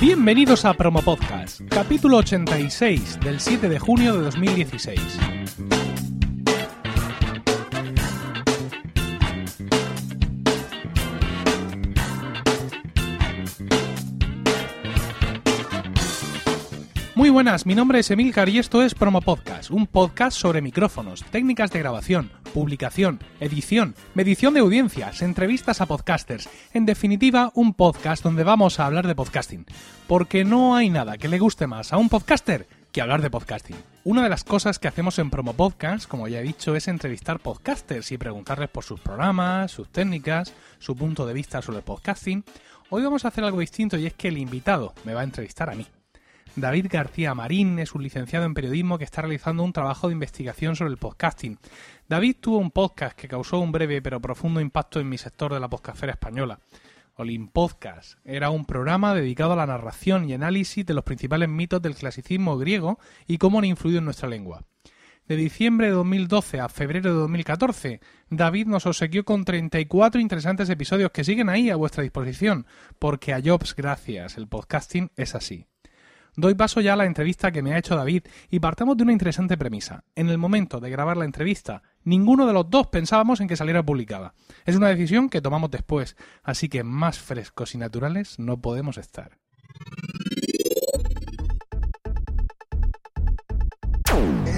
Bienvenidos a Promo Podcast, capítulo 86 del 7 de junio de 2016. Buenas, mi nombre es Emilcar y esto es Promo Podcast, un podcast sobre micrófonos, técnicas de grabación, publicación, edición, medición de audiencias, entrevistas a podcasters, en definitiva un podcast donde vamos a hablar de podcasting, porque no hay nada que le guste más a un podcaster que hablar de podcasting. Una de las cosas que hacemos en Promo Podcast, como ya he dicho, es entrevistar podcasters y preguntarles por sus programas, sus técnicas, su punto de vista sobre el podcasting. Hoy vamos a hacer algo distinto y es que el invitado me va a entrevistar a mí. David García Marín es un licenciado en periodismo que está realizando un trabajo de investigación sobre el podcasting. David tuvo un podcast que causó un breve pero profundo impacto en mi sector de la podcastfera española. Olim Podcast era un programa dedicado a la narración y análisis de los principales mitos del clasicismo griego y cómo han influido en nuestra lengua. De diciembre de 2012 a febrero de 2014, David nos obsequió con 34 interesantes episodios que siguen ahí a vuestra disposición, porque a Jobs gracias, el podcasting es así. Doy paso ya a la entrevista que me ha hecho David y partamos de una interesante premisa. En el momento de grabar la entrevista, ninguno de los dos pensábamos en que saliera publicada. Es una decisión que tomamos después, así que más frescos y naturales no podemos estar.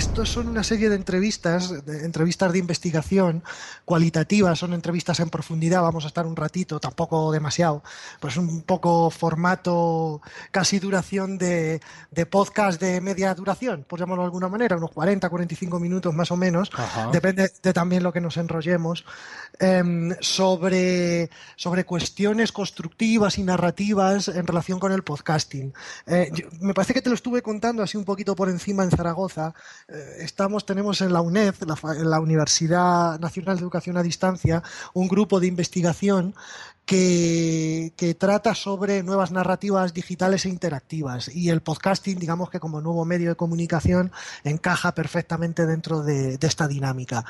Estos son una serie de entrevistas, de entrevistas de investigación cualitativas, son entrevistas en profundidad, vamos a estar un ratito, tampoco demasiado, pues un poco formato, casi duración de, de podcast de media duración, por llamarlo de alguna manera, unos 40, 45 minutos más o menos, Ajá. depende de también lo que nos enrollemos, em, sobre, sobre cuestiones constructivas y narrativas en relación con el podcasting. Eh, yo- me parece que te lo estuve contando así un poquito por encima en Zaragoza. Eh, estamos, tenemos en la UNED, la, Universidad Nacional de Educación a Distancia, un grupo de investigación que, que trata sobre nuevas narrativas digitales e interactivas. Y el podcasting, digamos que como nuevo medio de comunicación, encaja perfectamente dentro de, de esta dinámica.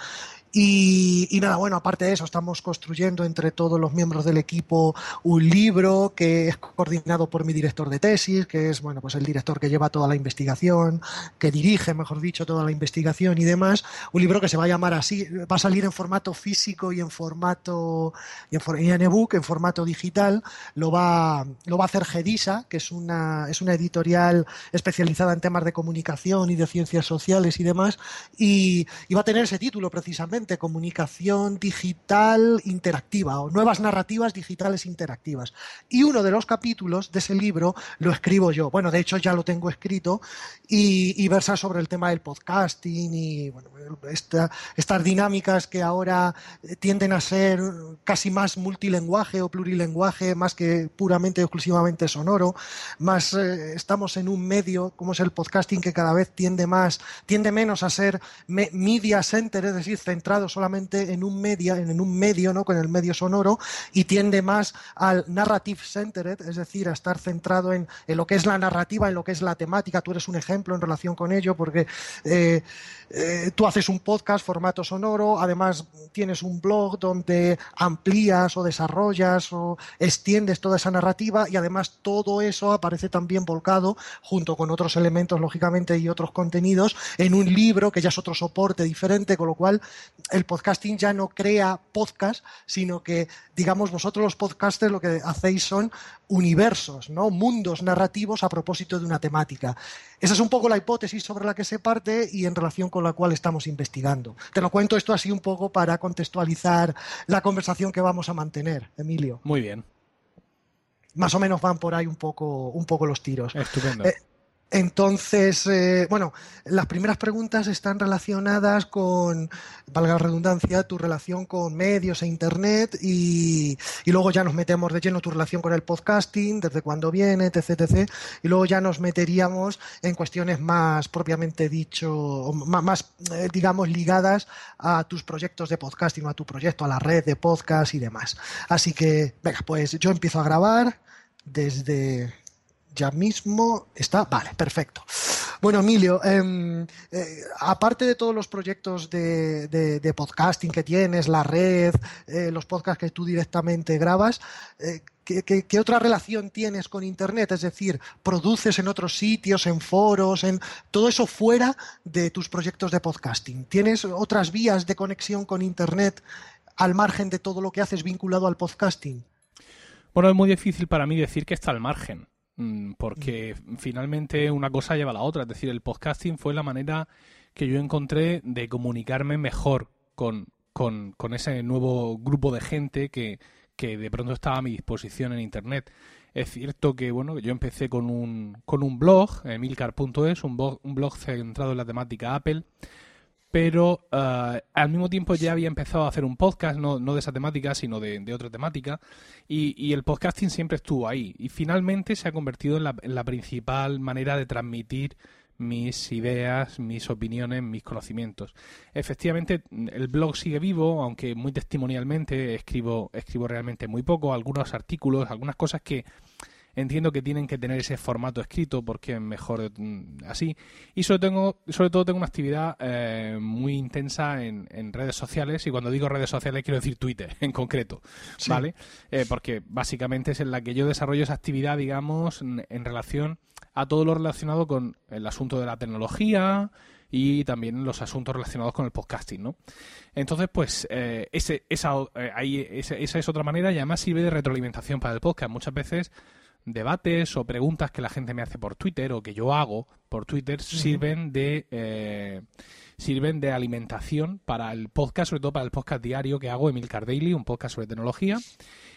Y, nada, bueno, aparte de eso, estamos construyendo entre todos los miembros del equipo un libro que es coordinado por mi director de tesis, que es, bueno, pues el director que lleva toda la investigación, que dirige, mejor dicho, toda la investigación y demás. Un libro que se va a llamar así, va a salir en formato físico y en formato, y en, ebook, en formato digital. Lo va, lo va a hacer Gedisa, que es una, es una editorial especializada en temas de comunicación y de ciencias sociales y demás. Y va a tener ese título precisamente, Comunicación Digital Interactiva o Nuevas Narrativas Digitales Interactivas. Y uno de los capítulos de ese libro lo escribo yo. Bueno, de hecho ya lo tengo escrito y, versa sobre el tema del podcasting y bueno, esta- estas dinámicas que ahora eh, tienden a ser casi más multilenguaje o plurilenguaje, más que puramente exclusivamente sonoro, más eh, estamos en un medio como es el podcasting que cada vez tiende más, tiende menos a ser me- media center, es decir, solamente en un media, en un medio, ¿no? con el medio sonoro, y tiende más al narrative centered, es decir, a estar centrado en, en lo que es la narrativa, en lo que es la temática. Tú eres un ejemplo en relación con ello, porque eh, eh, tú haces un podcast formato sonoro, además tienes un blog donde amplías o desarrollas o extiendes toda esa narrativa y además todo eso aparece también volcado junto con otros elementos, lógicamente, y otros contenidos en un libro que ya es otro soporte diferente, con lo cual el podcasting ya no crea podcast, sino que, digamos, vosotros los podcasters lo que hacéis son universos, ¿no? Mundos narrativos a propósito de una temática. Esa es un poco la hipótesis sobre la que se parte y en relación con la cual estamos investigando. Te lo cuento esto así un poco para contextualizar la conversación que vamos a mantener, Emilio. Muy bien, Más o menos van por ahí un poco, un poco los tiros. estupendo. Eh, Entonces, eh, bueno, las primeras preguntas están relacionadas con, valga la redundancia, tu relación con medios e Internet y, luego ya nos metemos de lleno tu relación con el podcasting, desde cuándo viene, etc, etc. Y luego ya nos meteríamos en cuestiones más propiamente dicho, ma- más, eh, digamos, ligadas a tus proyectos de podcasting a tu proyecto, a la red de podcast y demás. Así que, venga, pues yo empiezo a grabar desde ya mismo está. Vale, perfecto. Bueno, Emilio, em, eh, aparte de todos los proyectos de, podcasting que tienes, la red, eh, los podcasts que tú directamente grabas, eh, ¿qué, otra relación tienes con Internet? Es decir, ¿produces en otros sitios, en foros, en todo eso fuera de tus proyectos de podcasting? ¿Tienes otras vías de conexión con Internet al margen de todo lo que haces vinculado al podcasting? Bueno, es muy difícil para mí decir que está al margen porque finalmente una cosa lleva a la otra. Es decir, el podcasting fue la manera que yo encontré de comunicarme mejor con, con, ese nuevo grupo de gente que, que, de pronto estaba a mi disposición en Internet. Es cierto que bueno, yo empecé con un, con un blog, emilcar.es, un blog, un blog centrado en la temática Apple pero eh, al mismo tiempo ya había empezado a hacer un podcast, no, de esa temática, sino de, otra temática, y, el podcasting siempre estuvo ahí, y finalmente se ha convertido en la, principal manera de transmitir mis ideas, mis opiniones, mis conocimientos. Efectivamente, el blog sigue vivo, aunque muy testimonialmente escribo, escribo realmente muy poco, algunos artículos, algunas cosas que Entiendo que tienen que tener ese formato escrito porque es mejor mm, así. Y sobre, tengo, sobre todo tengo una actividad eh, muy intensa en, redes sociales. Y cuando digo redes sociales quiero decir Twitter en concreto. ¿Vale? Eh, porque básicamente es en la que yo desarrollo esa actividad, digamos, en, relación a todo lo relacionado con el asunto de la tecnología y también los asuntos relacionados con el podcasting, ¿no? Entonces, pues, eh, ese, esa, ahí, esa, esa, es otra manera y además sirve de retroalimentación para el podcast. Muchas veces debates o preguntas que la gente me hace por Twitter o que yo hago por Twitter sirven de eh, sirven de alimentación para el podcast, sobre todo para el podcast diario que hago, Emilcar Daily, un podcast sobre tecnología,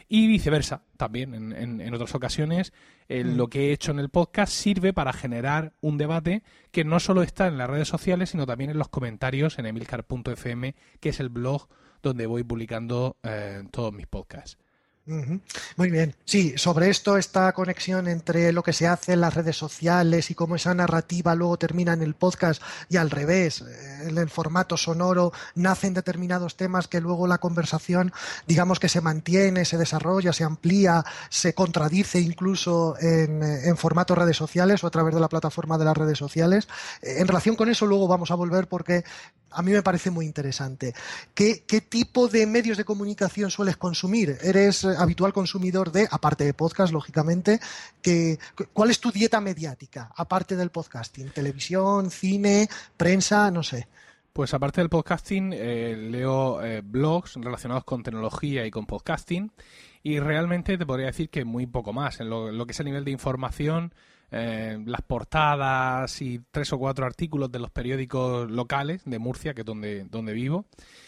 y viceversa, también en, en, otras ocasiones mm. lo que he hecho en el podcast sirve para generar un debate que no solo está en las redes sociales, sino también en los comentarios en emilcar.fm, que es el blog donde voy publicando eh, todos mis podcasts. Muy bien. Sí, sobre esto, esta conexión entre lo que se hace en las redes sociales y cómo esa narrativa luego termina en el podcast y al revés, eh, en el formato sonoro nacen determinados temas que luego la conversación, digamos que se mantiene, se desarrolla, se amplía, se contradice incluso en, eh, formato redes sociales o a través de la plataforma de las redes sociales. Eh, en relación con eso luego vamos a volver porque a mí me parece muy interesante. ¿Qué, qué tipo de medios de comunicación sueles consumir? ¿Eres habitual consumidor de, aparte de podcast, lógicamente, que, ¿cuál es tu dieta mediática, aparte del podcasting? ¿Televisión, cine, prensa, no sé? Pues aparte del podcasting, eh, leo eh, blogs relacionados con tecnología y con podcasting y realmente te podría decir que muy poco más. En lo, que es el nivel de información, eh, las portadas y tres o cuatro artículos de los periódicos locales de Murcia, que es donde, donde vivo.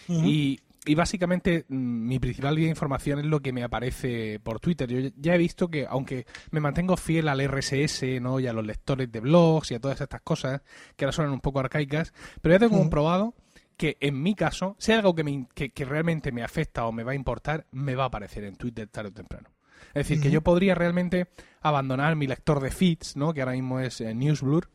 Y y básicamente mm, mi principal vía de información es lo que me aparece por Twitter. Yo ya he visto que, aunque me mantengo fiel al RSS ¿no? y a los lectores de blogs y a todas estas cosas, que ahora suenan un poco arcaicas, pero ya tengo comprobado que en mi caso, si hay algo que, me, que, realmente me afecta o me va a importar, me va a aparecer en Twitter tarde o temprano. Es decir, que yo podría realmente abandonar mi lector de feeds, ¿no? que ahora mismo es eh, Newsblur,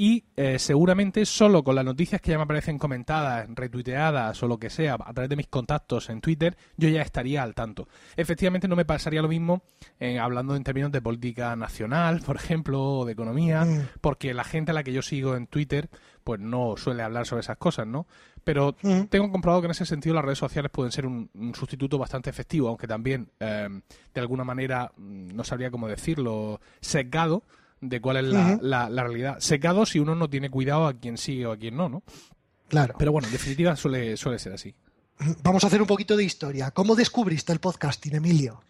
y eh, seguramente solo con las noticias que ya me aparecen comentadas, retuiteadas o lo que sea a través de mis contactos en Twitter, yo ya estaría al tanto. Efectivamente no me pasaría lo mismo eh, hablando en términos de política nacional, por ejemplo, o de economía, mm. porque la gente a la que yo sigo en Twitter pues no suele hablar sobre esas cosas, ¿no? Pero mm. tengo comprobado que en ese sentido las redes sociales pueden ser un, sustituto bastante efectivo, aunque también eh, de alguna manera, mm, no sabría cómo decirlo, sesgado, de cuál es la, la, realidad. Secado si uno no tiene cuidado a quién sigue o a quién no, ¿no? Claro. Pero bueno, en definitiva suele, suele ser así. Vamos a hacer un poquito de historia. ¿Cómo descubriste el podcasting, Emilio?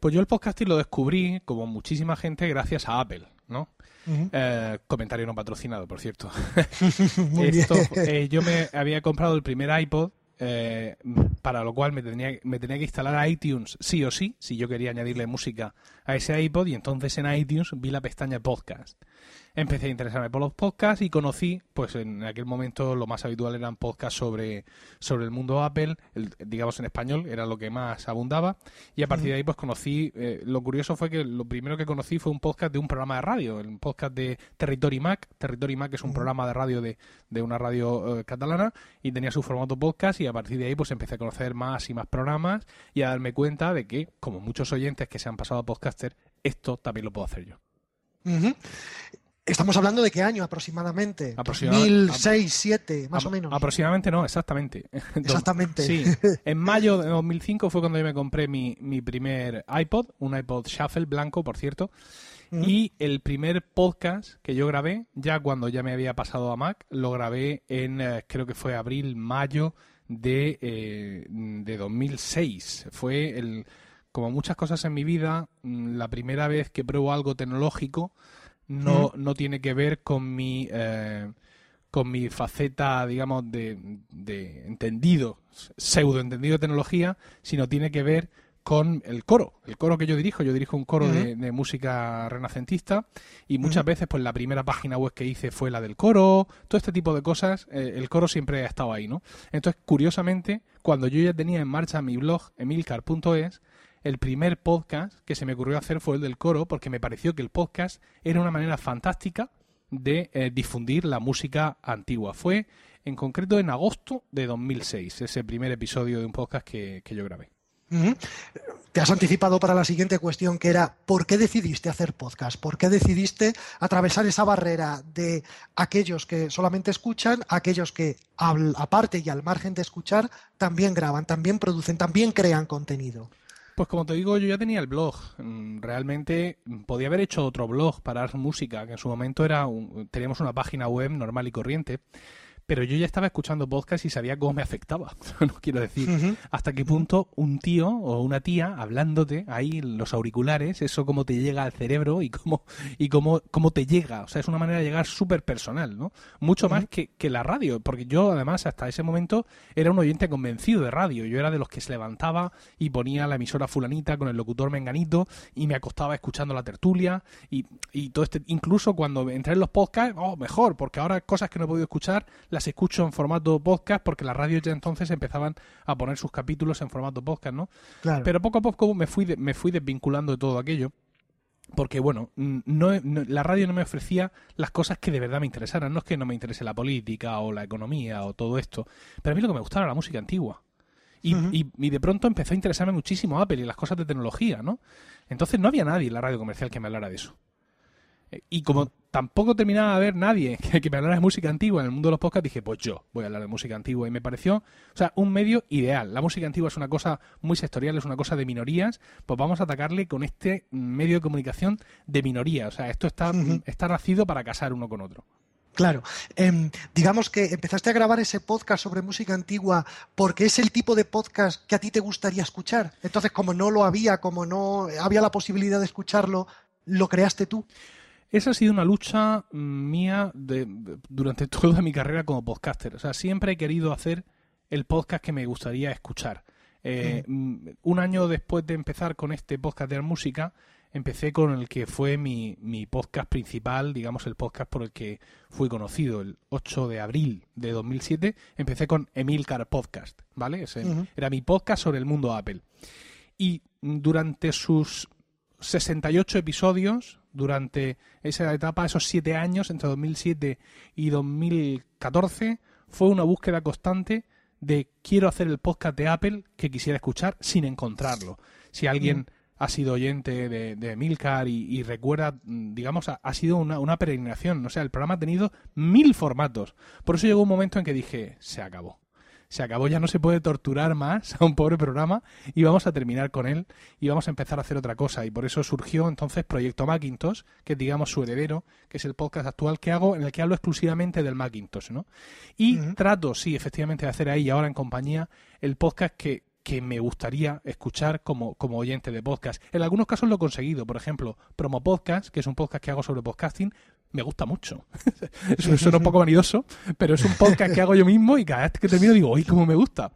Pues yo el podcasting lo descubrí, como muchísima gente, gracias a Apple, ¿no? Eh, comentario no patrocinado, por cierto. Esto, eh, yo me había comprado el primer iPod eh, para lo cual me tenía, me tenía que instalar iTunes sí o sí, si yo quería añadirle música a ese iPod, y entonces en iTunes vi la pestaña podcast empecé a interesarme por los podcasts y conocí, pues en aquel momento lo más habitual eran podcasts sobre, sobre el mundo Apple, digamos en español, era lo que más abundaba. Y a partir de ahí, pues conocí, eh, lo curioso fue que lo primero que conocí fue un podcast de un programa de radio, el podcast de Territory Mac. Territory Mac es un programa de radio de, de una radio eh, catalana y tenía su formato podcast y a partir de ahí pues empecé a conocer más y más programas y a darme cuenta de que, como muchos oyentes que se han pasado a podcaster, esto también lo puedo hacer yo. Estamos hablando de qué año aproximadamente? Aproximadamente. 2006, 2007, más o menos. Aproximadamente no, exactamente. Exactamente. Sí. En mayo de 2005 fue cuando yo me compré mi, mi primer iPod, un iPod Shuffle blanco, por cierto. Y el primer podcast que yo grabé, ya cuando ya me había pasado a Mac, lo grabé en, eh, creo que fue abril, mayo de, eh, de 2006. Fue, el, como muchas cosas en mi vida, mm, la primera vez que pruebo algo tecnológico no, no tiene que ver con mi... Eh, con mi faceta, digamos, de, de entendido, pseudo entendido de tecnología, sino tiene que ver con el coro, el coro que yo dirijo. Yo dirijo un coro de, de, música renacentista y muchas veces, pues la primera página web que hice fue la del coro, todo este tipo de cosas. Eh, el coro siempre ha estado ahí, ¿no? Entonces, curiosamente, cuando yo ya tenía en marcha mi blog emilcar.es, el primer podcast que se me ocurrió hacer fue el del coro, porque me pareció que el podcast era una manera fantástica de eh, difundir la música antigua. Fue en concreto en agosto de 2006, ese primer episodio de un podcast que, que yo grabé. Te has anticipado para la siguiente cuestión que era ¿por qué decidiste hacer podcast? ¿Por qué decidiste atravesar esa barrera de aquellos que solamente escuchan, aquellos que aparte y al margen de escuchar también graban, también producen, también crean contenido? Pues como te digo, yo ya tenía el blog. Realmente podía haber hecho otro blog para música, que en su momento era un, teníamos una página web normal y corriente pero yo ya estaba escuchando podcast y sabía cómo me afectaba. no quiero decir uh -huh. hasta qué punto un tío o una tía hablándote ahí los auriculares, eso cómo te llega al cerebro y cómo y cómo, cómo te llega. O sea, es una manera de llegar súper personal, ¿no? Mucho uh -huh. más que, que, la radio, porque yo además hasta ese momento era un oyente convencido de radio. Yo era de los que se levantaba y ponía la emisora fulanita con el locutor menganito y me acostaba escuchando la tertulia y, y todo este, incluso cuando entré en los podcasts, oh, mejor, porque ahora cosas que no he podido escuchar las escucho en formato podcast porque las radios ya entonces empezaban a poner sus capítulos en formato podcast, ¿no? Claro. Pero poco a poco me fui, de, me fui desvinculando de todo aquello porque bueno, no, no, la radio no me ofrecía las cosas que de verdad me interesaran. No es que no me interese la política o la economía o todo esto, pero a mí lo que me gustaba era la música antigua. Y, uh -huh. y, y, de pronto empezó a interesarme muchísimo Apple y las cosas de tecnología, ¿no? Entonces no había nadie en la radio comercial que me hablara de eso. Y como tampoco terminaba de haber nadie que, que, me hablara de música antigua en el mundo de los podcasts, dije, pues yo voy a hablar de música antigua. Y me pareció, o sea, un medio ideal. La música antigua es una cosa muy sectorial, es una cosa de minorías, pues vamos a atacarle con este medio de comunicación de minoría. O sea, esto está, uh -huh. está nacido para casar uno con otro. Claro, eh, digamos que empezaste a grabar ese podcast sobre música antigua porque es el tipo de podcast que a ti te gustaría escuchar. Entonces, como no lo había, como no había la posibilidad de escucharlo, ¿lo creaste tú? Esa ha sido una lucha mía de, durante toda mi carrera como podcaster. O sea, siempre he querido hacer el podcast que me gustaría escuchar. Eh, mm. Un año después de empezar con este podcast de música, empecé con el que fue mi, mi, podcast principal, digamos el podcast por el que fui conocido, el 8 de abril de 2007, empecé con Emilcar Podcast, ¿vale? Ese uh -huh. Era mi podcast sobre el mundo Apple. Y durante sus 68 episodios, durante esa etapa, esos siete años, entre 2007 y 2014, fue una búsqueda constante de quiero hacer el podcast de Apple que quisiera escuchar sin encontrarlo. Si alguien... Mm ha sido oyente de, de Milcar y, y, recuerda, digamos, ha, ha sido una, una, peregrinación. O sea, el programa ha tenido mil formatos. Por eso llegó un momento en que dije, se acabó. Se acabó, ya no se puede torturar más a un pobre programa y vamos a terminar con él y vamos a empezar a hacer otra cosa. Y por eso surgió entonces Proyecto Macintosh, que es, digamos, su heredero, que es el podcast actual que hago, en el que hablo exclusivamente del Macintosh, ¿no? Y uh -huh. trato, sí, efectivamente, de hacer ahí y ahora en compañía el podcast que, que me gustaría escuchar como, como oyente de podcast. En algunos casos lo he conseguido. Por ejemplo, Promo Podcast, que es un podcast que hago sobre podcasting, me gusta mucho. Suena un poco vanidoso, pero es un podcast que hago yo mismo y cada vez que termino digo, ¡ay, cómo me gusta!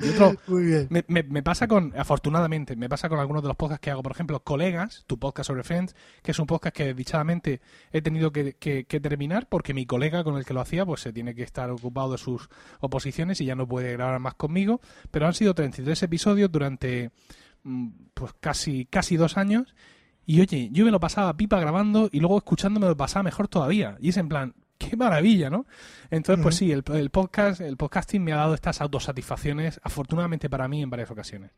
Y otro, Muy bien. Me, me, me, pasa con, afortunadamente, me pasa con algunos de los podcasts que hago, por ejemplo, Colegas, tu podcast sobre Friends, que es un podcast que dichadamente he tenido que, que, que, terminar porque mi colega con el que lo hacía, pues se tiene que estar ocupado de sus oposiciones y ya no puede grabar más conmigo, pero han sido 33 episodios durante mm, pues casi, casi dos años y oye, yo me lo pasaba pipa grabando y luego escuchando me lo pasaba mejor todavía. Y es en plan, qué maravilla, ¿no? Entonces, pues sí, el, el, podcast, el podcasting me ha dado estas autosatisfacciones, afortunadamente para mí, en varias ocasiones.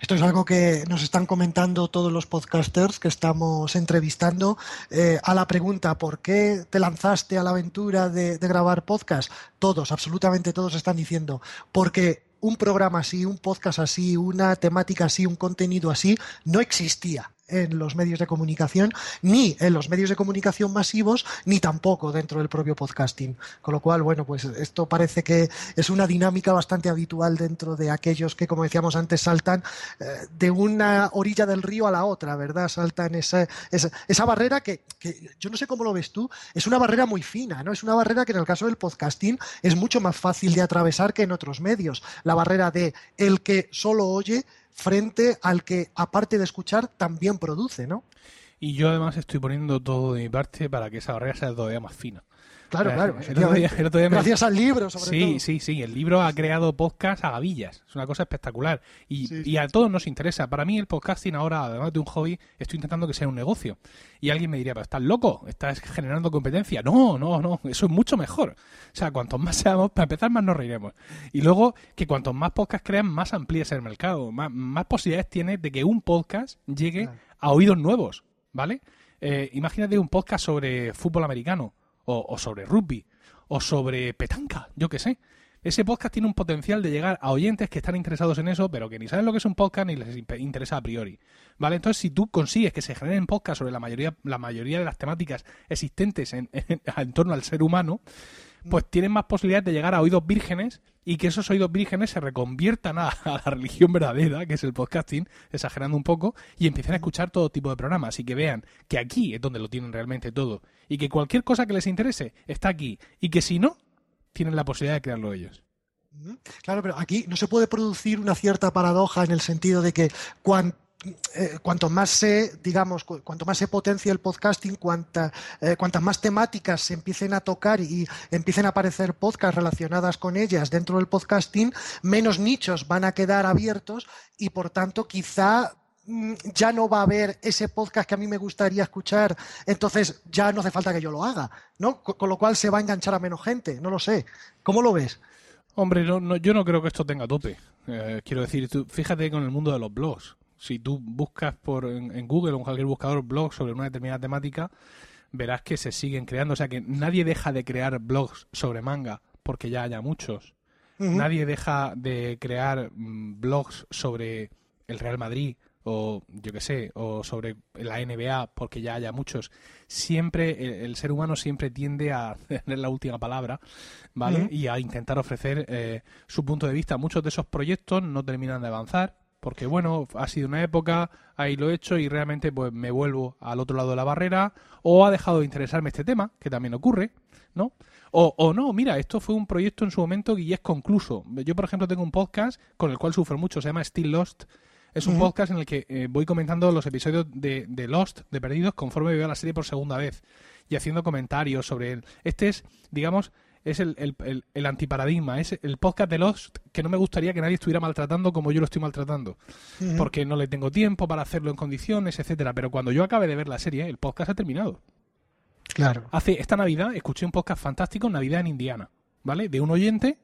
Esto es algo que nos están comentando todos los podcasters que estamos entrevistando. Eh, a la pregunta, ¿por qué te lanzaste a la aventura de, de grabar podcast? Todos, absolutamente todos están diciendo, porque un programa así, un podcast así, una temática así, un contenido así, no existía en los medios de comunicación, ni en los medios de comunicación masivos, ni tampoco dentro del propio podcasting. Con lo cual, bueno, pues esto parece que es una dinámica bastante habitual dentro de aquellos que, como decíamos antes, saltan eh, de una orilla del río a la otra, ¿verdad? Saltan esa, esa, esa barrera que, que, yo no sé cómo lo ves tú, es una barrera muy fina, ¿no? Es una barrera que en el caso del podcasting es mucho más fácil de atravesar que en otros medios. La barrera de el que solo oye frente al que, aparte de escuchar, también produce, ¿no? Y yo además estoy poniendo todo de mi parte para que esa barrera sea todavía más fina. Claro, claro. El otro día, el otro día Gracias me... al libro, sobre sí, todo. Sí, sí, sí. El libro ha creado podcast a gavillas. Es una cosa espectacular. Y, sí, sí. y, a todos nos interesa. Para mí el podcasting ahora, además de un hobby, estoy intentando que sea un negocio. Y alguien me diría, pero estás loco, estás generando competencia. No, no, no. Eso es mucho mejor. O sea, cuantos más seamos, para empezar, más nos reiremos. Y luego, que cuantos más podcasts crean, más amplíes el mercado. Más, más posibilidades tienes de que un podcast llegue claro. a oídos nuevos. ¿Vale? Eh, imagínate un podcast sobre fútbol americano o, sobre rugby o sobre petanca, yo qué sé. Ese podcast tiene un potencial de llegar a oyentes que están interesados en eso, pero que ni saben lo que es un podcast ni les interesa a priori. ¿Vale? Entonces, si tú consigues que se generen podcasts sobre la mayoría, la mayoría de las temáticas existentes en, en, en torno al ser humano, pues tienen más posibilidades de llegar a oídos vírgenes y que esos oídos vírgenes se reconviertan a, a, la religión verdadera, que es el podcasting, exagerando un poco, y empiecen a escuchar todo tipo de programas. Y que vean que aquí es donde lo tienen realmente todo. Y que cualquier cosa que les interese está aquí. Y que si no, tienen la posibilidad de crearlo ellos. Claro, pero aquí no se puede producir una cierta paradoja en el sentido de que cuanto eh, cuanto más se, digamos, cu cuanto más se potencia el podcasting, eh, cuantas más temáticas se empiecen a tocar y empiecen a aparecer podcasts relacionadas con ellas dentro del podcasting, menos nichos van a quedar abiertos y por tanto quizá mm, ya no va a haber ese podcast que a mí me gustaría escuchar, entonces ya no hace falta que yo lo haga, ¿no? Con, con lo cual se va a enganchar a menos gente, no lo sé. ¿Cómo lo ves? Hombre, no, no, yo no creo que esto tenga tope. Eh, quiero decir, tú, fíjate con el mundo de los blogs si tú buscas por en, en, Google o en cualquier buscador blogs sobre una determinada temática, verás que se siguen creando. O sea que nadie deja de crear blogs sobre manga porque ya haya muchos. Uh -huh. Nadie deja de crear mmm, blogs sobre el Real Madrid o yo qué sé, o sobre la NBA porque ya haya muchos. Siempre el, el ser humano siempre tiende a tener la última palabra, ¿vale? Uh -huh. Y a intentar ofrecer eh, su punto de vista. Muchos de esos proyectos no terminan de avanzar porque bueno, ha sido una época, ahí lo he hecho y realmente pues me vuelvo al otro lado de la barrera o ha dejado de interesarme este tema, que también ocurre, ¿no? O, o no, mira, esto fue un proyecto en su momento y es concluso. Yo, por ejemplo, tengo un podcast con el cual sufro mucho, se llama Still Lost. Es un uh -huh. podcast en el que eh, voy comentando los episodios de, de Lost, de Perdidos, conforme veo la serie por segunda vez y haciendo comentarios sobre él. Este es, digamos, es el, el, el, el, antiparadigma, es el podcast de Lost que no me gustaría que nadie estuviera maltratando como yo lo estoy maltratando, uh -huh. porque no le tengo tiempo para hacerlo en condiciones, etcétera. Pero cuando yo acabe de ver la serie, el podcast ha terminado. Claro. Hace esta Navidad escuché un podcast fantástico, Navidad en Indiana, ¿vale? De un oyente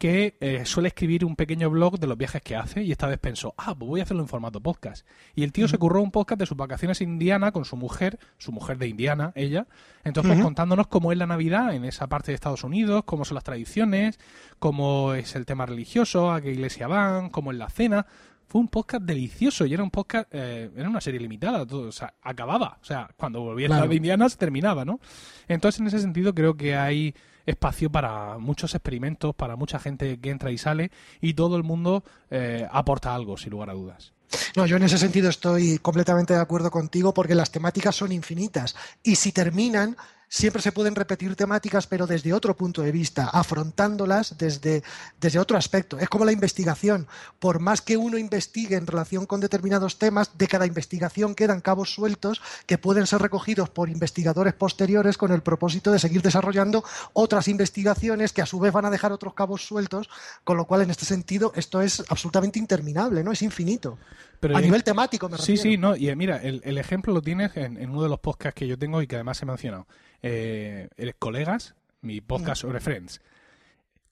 que eh, suele escribir un pequeño blog de los viajes que hace y esta vez pensó, ah, pues voy a hacerlo en formato podcast. Y el tío uh -huh. se curró un podcast de sus vacaciones en Indiana con su mujer, su mujer de Indiana, ella, entonces uh -huh. contándonos cómo es la Navidad en esa parte de Estados Unidos, cómo son las tradiciones, cómo es el tema religioso, a qué iglesia van, cómo es la cena. Fue un podcast delicioso y era un podcast, eh, era una serie limitada, todo, o sea, acababa, o sea, cuando volvía claro. a de Indiana se terminaba, ¿no? Entonces, en ese sentido, creo que hay espacio para muchos experimentos, para mucha gente que entra y sale y todo el mundo eh, aporta algo, sin lugar a dudas. No, yo en ese sentido estoy completamente de acuerdo contigo porque las temáticas son infinitas y si terminan siempre se pueden repetir temáticas, pero desde otro punto de vista, afrontándolas desde, desde otro aspecto. Es como la investigación. Por más que uno investigue en relación con determinados temas, de cada investigación quedan cabos sueltos que pueden ser recogidos por investigadores posteriores con el propósito de seguir desarrollando otras investigaciones que a su vez van a dejar otros cabos sueltos, con lo cual en este sentido esto es absolutamente interminable, ¿no? Es infinito. Pero a nivel temático, me refiero. Sí, sí, no, y mira, el, el ejemplo lo tienes en, en, uno de los podcasts que yo tengo y que además he mencionado. Eh, eres colegas, mi podcast sobre Friends.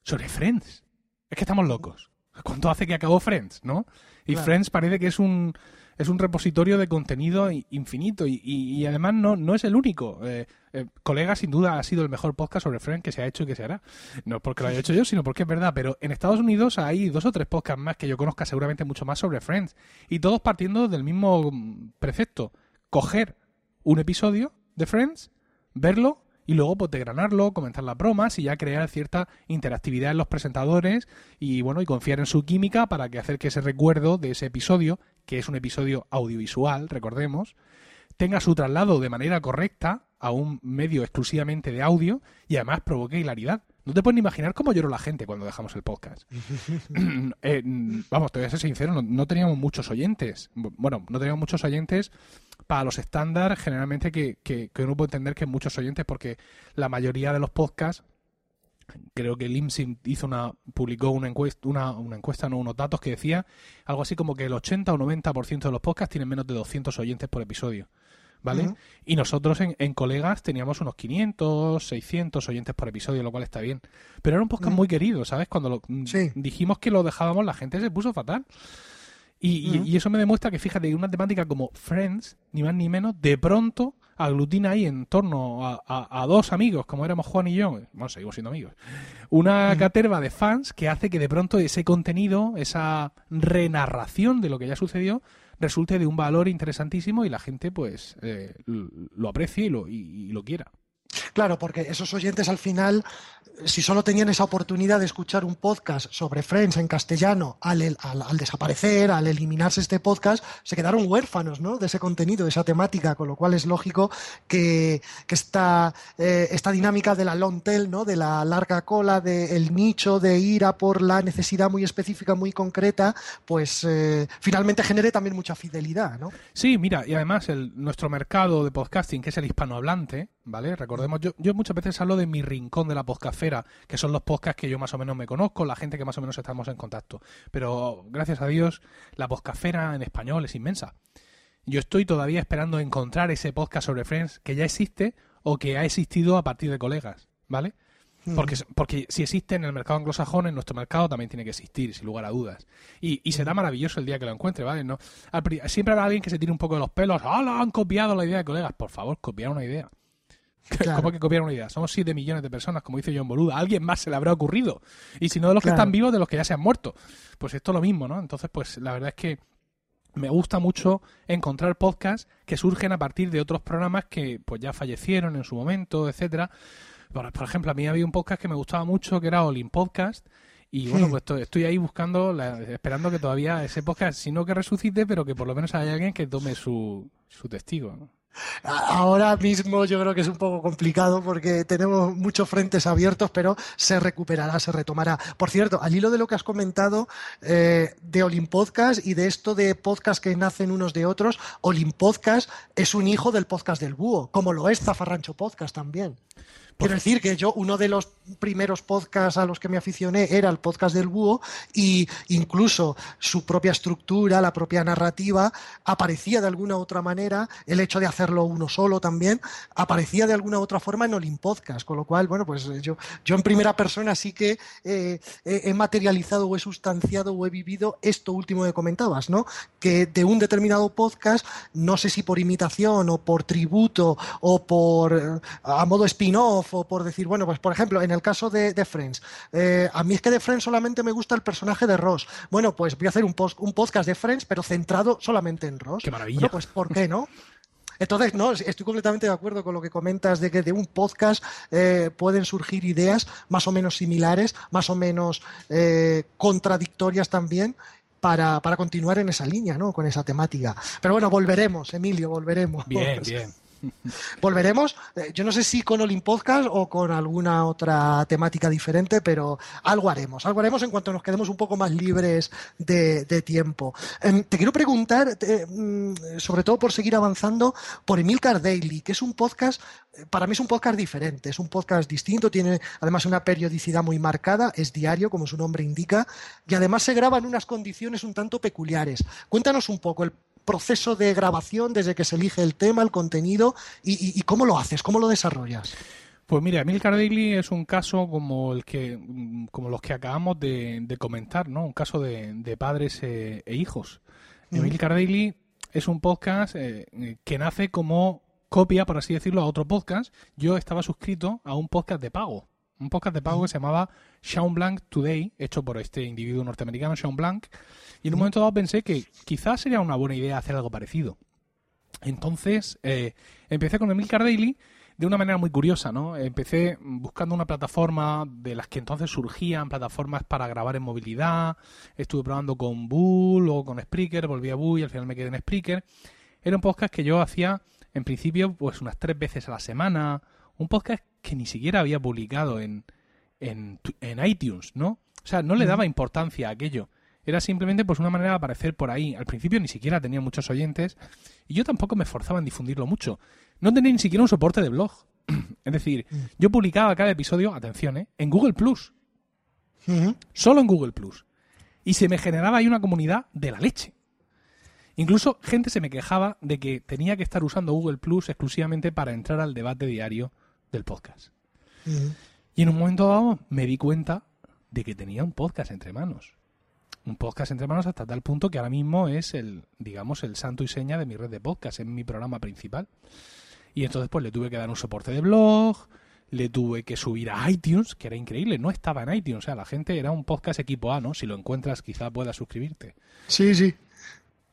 Sobre Friends. Es que estamos locos. ¿Cuánto hace que acabó Friends, no? Y Friends parece que es un es un repositorio de contenido infinito y, además no, no es el único. Eh, eh, colega, sin duda, ha sido el mejor podcast sobre Friends que se ha hecho y que se hará. No porque lo haya hecho yo, sino porque es verdad. Pero en Estados Unidos hay dos o tres podcasts más que yo conozca seguramente mucho más sobre Friends. Y todos partiendo del mismo precepto. Coger un episodio de Friends, verlo y luego pues degranarlo, comenzar las bromas y ya crear cierta interactividad en los presentadores y bueno, y confiar en su química para que hacer que ese recuerdo de ese episodio, que es un episodio audiovisual, recordemos, tenga su traslado de manera correcta a un medio exclusivamente de audio y además provoque hilaridad. No te puedes ni imaginar cómo lloró la gente cuando dejamos el podcast. Eh, vamos, te voy a ser sincero, no, teníamos muchos oyentes. Bueno, no teníamos muchos oyentes para los estándares, generalmente que, que, uno puede entender que muchos oyentes, porque la mayoría de los podcasts creo que Limsim hizo una publicó una encuesta una, una, encuesta no unos datos que decía algo así como que el 80 o 90% de los podcasts tienen menos de 200 oyentes por episodio ¿vale? Y nosotros en, en, colegas teníamos unos 500, 600 oyentes por episodio, lo cual está bien. Pero era un podcast muy querido, ¿sabes? Cuando mm, dijimos que lo dejábamos, la gente se puso fatal. Y, y, eso me demuestra que, fíjate, una temática como Friends, ni más ni menos, de pronto aglutina ahí en torno a, a, dos amigos, como éramos Juan y yo, bueno, seguimos siendo amigos, una caterva de fans que hace que de pronto ese contenido, esa renarración de lo que ya sucedió, resulte de un valor interesantísimo y la gente pues eh, lo aprecie y lo, y lo quiera. Claro, porque esos oyentes al final si solo tenían esa oportunidad de escuchar un podcast sobre Friends en castellano al, desaparecer, al eliminarse este podcast, se quedaron huérfanos ¿no? de ese contenido, de esa temática, con lo cual es lógico que, esta, eh, esta, dinámica de la long tail, ¿no? de la larga cola, del nicho, de ir a por la necesidad muy específica, muy concreta, pues eh, finalmente genere también mucha fidelidad. ¿no? Sí, mira, y además el, nuestro mercado de podcasting, que es el hispanohablante, ¿vale? Recordemos, yo, yo muchas veces hablo de mi rincón de la podcastfera, que son los podcasts que yo más o menos me conozco, la gente que más o menos estamos en contacto. Pero gracias a Dios, la podcastfera en español es inmensa. Yo estoy todavía esperando encontrar ese podcast sobre Friends que ya existe o que ha existido a partir de colegas, ¿vale? Mm. Porque, porque si existe en el mercado anglosajón, en nuestro mercado también tiene que existir, sin lugar a dudas. Y, y será maravilloso el día que lo encuentre, ¿vale? ¿No? Siempre habrá alguien que se tire un poco de los pelos. ¡Ah, lo han copiado la idea de colegas! Por favor, copiar una idea. ¿Cómo que copiar una idea? Somos 7 millones de personas, como dice John Boluda. A alguien más se le habrá ocurrido. Y si no de los que están vivos, de los que ya se han muerto. Pues esto es lo mismo, ¿no? Entonces, pues la verdad es que me gusta mucho encontrar podcasts que surgen a partir de otros programas que pues ya fallecieron en su momento, etcétera. Por, por ejemplo, a mí había un podcast que me gustaba mucho que era Olin Podcast. Y bueno, pues estoy ahí buscando, esperando que todavía ese podcast, si no que resucite, pero que por lo menos haya alguien que tome su, su testigo. ¿no? Ahora mismo yo creo que es un poco complicado porque tenemos muchos frentes abiertos, pero se recuperará, se retomará. Por cierto, al hilo de lo que has comentado eh, de Olin Podcast y de esto de podcast que nacen unos de otros, Olin Podcast es un hijo del podcast del búho, como lo es Zafarrancho Podcast también. Quiero decir que yo, uno de los primeros podcasts a los que me aficioné era el podcast del búho y incluso su propia estructura, la propia narrativa, aparecía de alguna u otra manera, el hecho de hacerlo uno solo también, aparecía de alguna u otra forma en Olin Podcast, con lo cual, bueno, pues yo, yo en primera persona sí que eh, he materializado o he sustanciado o he vivido esto último que comentabas, ¿no? Que de un determinado podcast, no sé si por imitación o por tributo o por a modo spin-off por decir, bueno, pues por ejemplo, en el caso de, Friends, eh, a mí es que de Friends solamente me gusta el personaje de Ross. Bueno, pues voy a hacer un, un podcast de Friends, pero centrado solamente en Ross. Qué maravilla. pues ¿por qué no? Entonces, no, estoy completamente de acuerdo con lo que comentas de que de un podcast eh, pueden surgir ideas más o menos similares, más o menos eh, contradictorias también. Para, para, continuar en esa línea, ¿no? Con esa temática. Pero bueno, volveremos, Emilio, volveremos. Bien, bien. Volveremos, eh, yo no sé si con Olin Podcast o con alguna otra temática diferente, pero algo haremos, algo haremos en cuanto nos quedemos un poco más libres de, tiempo. Em, te quiero preguntar, mm, sobre todo por seguir avanzando, por Emilcar Daily, que es un podcast, eh, para mí es un podcast diferente, es un podcast distinto, tiene además una periodicidad muy marcada, es diario, como su nombre indica, y además se graba en unas condiciones un tanto peculiares. Cuéntanos un poco el proceso de grabación desde que se elige el tema, el contenido y, cómo lo haces, cómo lo desarrollas. Pues mira, Emilcar Daily es un caso como el que, como los que acabamos de, comentar, ¿no? Un caso de, padres e, e hijos. Emilcar Daily es un podcast eh, que nace como copia, por así decirlo, a otro podcast. Yo estaba suscrito a un podcast de pago. Un podcast de pago que se llamaba Sean Blanc Today, hecho por este individuo norteamericano, Sean Blanc. Y en un momento dado pensé que quizás sería una buena idea hacer algo parecido. Entonces, eh, empecé con Emilcar Daily de una manera muy curiosa, ¿no? Empecé buscando una plataforma de las que entonces surgían plataformas para grabar en movilidad. Estuve probando con Bull o con Spreaker, volví a Bull y al final me quedé en Spreaker. Era un podcast que yo hacía en principio pues unas tres veces a la semana. Un podcast que ni siquiera había publicado en, en, en iTunes, ¿no? O sea, no le daba importancia a aquello. Era simplemente pues una manera de aparecer por ahí. Al principio ni siquiera tenía muchos oyentes y yo tampoco me esforzaba en difundirlo mucho. No tenía ni siquiera un soporte de blog. es decir, mm. yo publicaba cada episodio, atención, ¿eh? en Google Plus. Solo en Google Plus. Y se me generaba ahí una comunidad de la leche. Incluso gente se me quejaba de que tenía que estar usando Google Plus exclusivamente para entrar al debate diario del podcast. Y en un momento dado me di cuenta de que tenía un podcast entre manos un podcast entre manos hasta tal punto que ahora mismo es el, digamos, el santo y seña de mi red de podcast, en mi programa principal. Y entonces pues le tuve que dar un soporte de blog, le tuve que subir a iTunes, que era increíble, no estaba en iTunes, o sea, la gente era un podcast equipo A, ¿no? Si lo encuentras quizá puedas suscribirte. Sí, sí.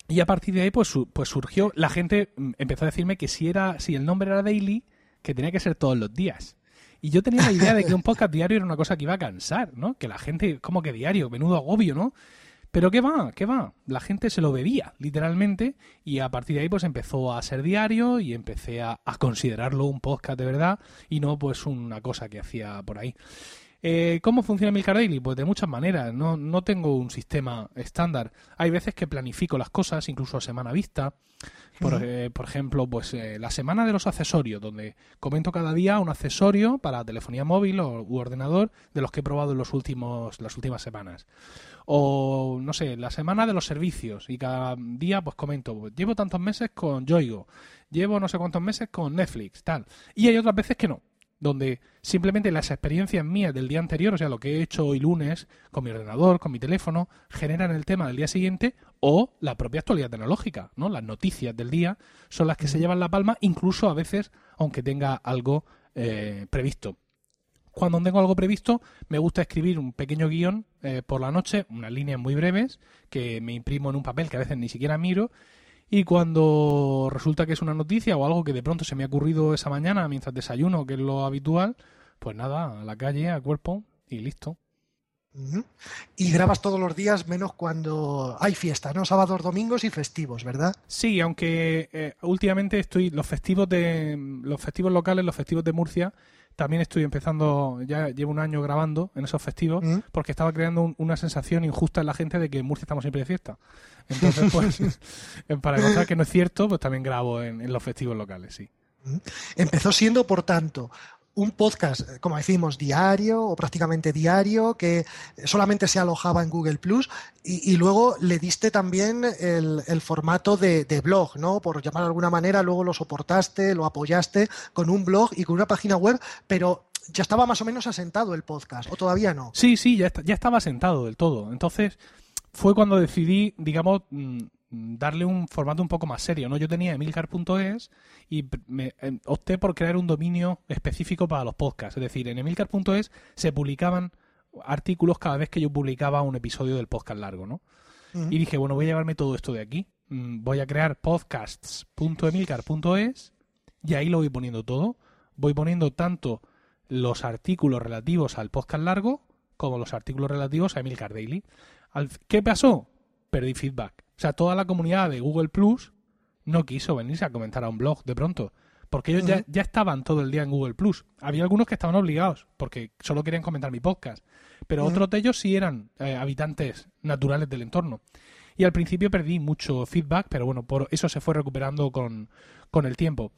Y a partir de ahí pues, pues surgió, la gente mm, empezó a decirme que si era si el nombre era Daily, que tenía que ser todos los días. Y yo tenía la idea de que un podcast diario era una cosa que iba a cansar, ¿no? Que la gente, como que diario, menudo agobio, ¿no? Pero ¿qué va? ¿Qué va? La gente se lo bebía, literalmente, y a partir de ahí pues empezó a ser diario y empecé a, considerarlo un podcast de verdad y no pues una cosa que hacía por ahí. Eh, ¿Cómo funciona Milcar Daily? Pues de muchas maneras. No, no tengo un sistema estándar. Hay veces que planifico las cosas, incluso a semana vista. Por, eh, por ejemplo, pues eh, la semana de los accesorios, donde comento cada día un accesorio para telefonía móvil o, u ordenador de los que he probado en los últimos, las últimas semanas. O, no sé, la semana de los servicios y cada día pues comento, pues, llevo tantos meses con Yoigo, llevo no sé cuántos meses con Netflix, tal. Y hay otras veces que no donde simplemente las experiencias mías del día anterior, o sea, lo que he hecho hoy lunes con mi ordenador, con mi teléfono, generan el tema del día siguiente o la propia actualidad tecnológica, ¿no? Las noticias del día son las que se llevan la palma, incluso a veces, aunque tenga algo eh, previsto. Cuando tengo algo previsto, me gusta escribir un pequeño guion eh, por la noche, unas líneas muy breves, que me imprimo en un papel que a veces ni siquiera miro, y cuando resulta que es una noticia o algo que de pronto se me ha ocurrido esa mañana mientras desayuno, que es lo habitual, pues nada, a la calle, a cuerpo y listo. Y grabas todos los días menos cuando hay fiestas, ¿no? Sábados, domingos y festivos, ¿verdad? Sí, aunque eh, últimamente estoy los festivos de los festivos locales, los festivos de Murcia, también estoy empezando, ya llevo un año grabando en esos festivos, porque estaba creando una sensación injusta en la gente de que en Murcia estamos siempre de fiesta. Entonces, pues, para demostrar que no es cierto, pues también grabo en, los festivos locales, sí. Empezó siendo, por tanto, un podcast, como decimos, diario o prácticamente diario, que solamente se alojaba en Google Plus, y, luego le diste también el, formato de, blog, ¿no? Por llamar de alguna manera, luego lo soportaste, lo apoyaste con un blog y con una página web, pero ya estaba más o menos asentado el podcast, ¿o todavía no? Sí, sí, ya, ya estaba asentado del todo. Entonces, fue cuando decidí, digamos, mm, darle un formato un poco más serio, ¿no? Yo tenía emilcar.es y me, eh, opté por crear un dominio específico para los podcasts. Es decir, en emilcar.es se publicaban artículos cada vez que yo publicaba un episodio del podcast largo, ¿no? Y dije, bueno, voy a llevarme todo esto de aquí. Mm, voy a crear podcasts.emilcar.es y ahí lo voy poniendo todo. Voy poniendo tanto los artículos relativos al podcast largo como los artículos relativos a Emilcar Daily. ¿Qué pasó? Perdí feedback. O sea, toda la comunidad de Google Plus no quiso venirse a comentar a un blog de pronto. Porque ellos ya, ya, estaban todo el día en Google Plus. Había algunos que estaban obligados, porque solo querían comentar mi podcast. Pero otros de ellos sí eran eh, habitantes naturales del entorno. Y al principio perdí mucho feedback, pero bueno, por eso se fue recuperando con, con el tiempo.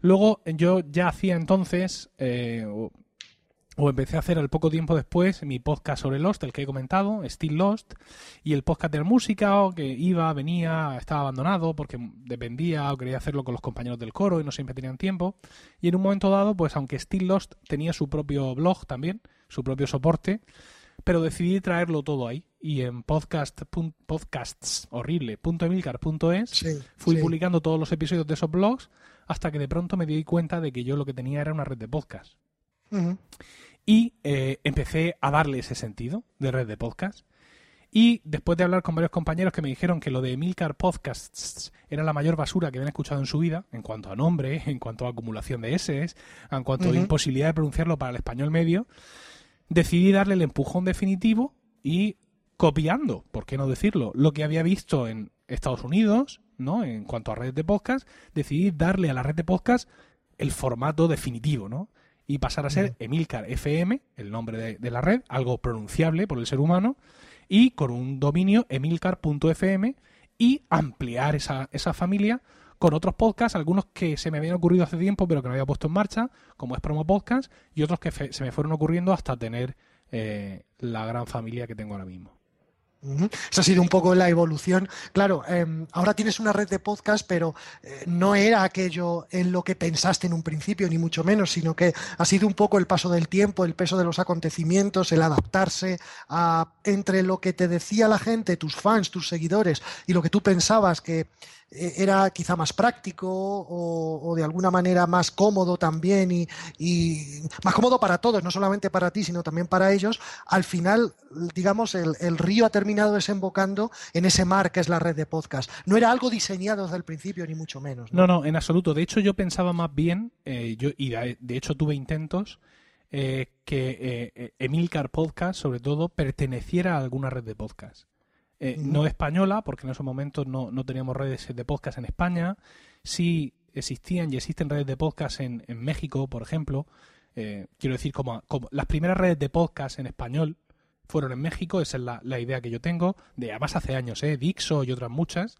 Luego yo ya hacía entonces, eh, o empecé a hacer al poco tiempo después mi podcast sobre Lost, el que he comentado, Still Lost, y el podcast de música, que iba, venía, estaba abandonado porque dependía o quería hacerlo con los compañeros del coro y no siempre tenían tiempo. Y en un momento dado, pues aunque Still Lost tenía su propio blog también, su propio soporte, pero decidí traerlo todo ahí. Y en podcast, podcasts horrible.emilcar.es fui publicando todos los episodios de esos blogs hasta que de pronto me di cuenta de que yo lo que tenía era una red de Y eh, empecé a darle ese sentido de red de podcast. Y después de hablar con varios compañeros que me dijeron que lo de Emilcar Podcasts era la mayor basura que habían escuchado en su vida, en cuanto a nombre, en cuanto a acumulación de S, en cuanto a imposibilidad de pronunciarlo para el español medio, decidí darle el empujón definitivo y copiando, ¿por qué no decirlo? Lo que había visto en Estados Unidos, ¿no? En cuanto a redes de podcast, decidí darle a la red de podcast el formato definitivo, ¿no? Y pasar a ser Emilcar FM, el nombre de, la red, algo pronunciable por el ser humano, y con un dominio emilcar.fm y ampliar esa, esa familia con otros podcasts, algunos que se me habían ocurrido hace tiempo pero que no había puesto en marcha, como es Promo Podcast, y otros que se me fueron ocurriendo hasta tener eh, la gran familia que tengo ahora mismo. Esa ha sido un poco la evolución. Claro, em, ahora tienes una red de podcast, pero eh, no era aquello en lo que pensaste en un principio, ni mucho menos, sino que ha sido un poco el paso del tiempo, el peso de los acontecimientos, el adaptarse a, entre lo que te decía la gente, tus fans, tus seguidores, y lo que tú pensabas que era quizá más práctico o, de alguna manera más cómodo también y, más cómodo para todos, no solamente para ti, sino también para ellos, al final, digamos, el, río ha terminado desembocando en ese mar que es la red de podcast. No era algo diseñado desde el principio, ni mucho menos. No, no, en absoluto. De hecho, yo pensaba más bien, eh, yo, y de, hecho tuve intentos, eh, que Emilcar Podcast, sobre todo, perteneciera a alguna red de podcast. Eh, no española, porque en esos momentos no, teníamos redes de podcast en España. Sí existían y existen redes de podcast en, México, por ejemplo. Eh, quiero decir, como, las primeras redes de podcast en español fueron en México, esa es la, idea que yo tengo, de además hace años, ¿eh? Dixo y otras muchas.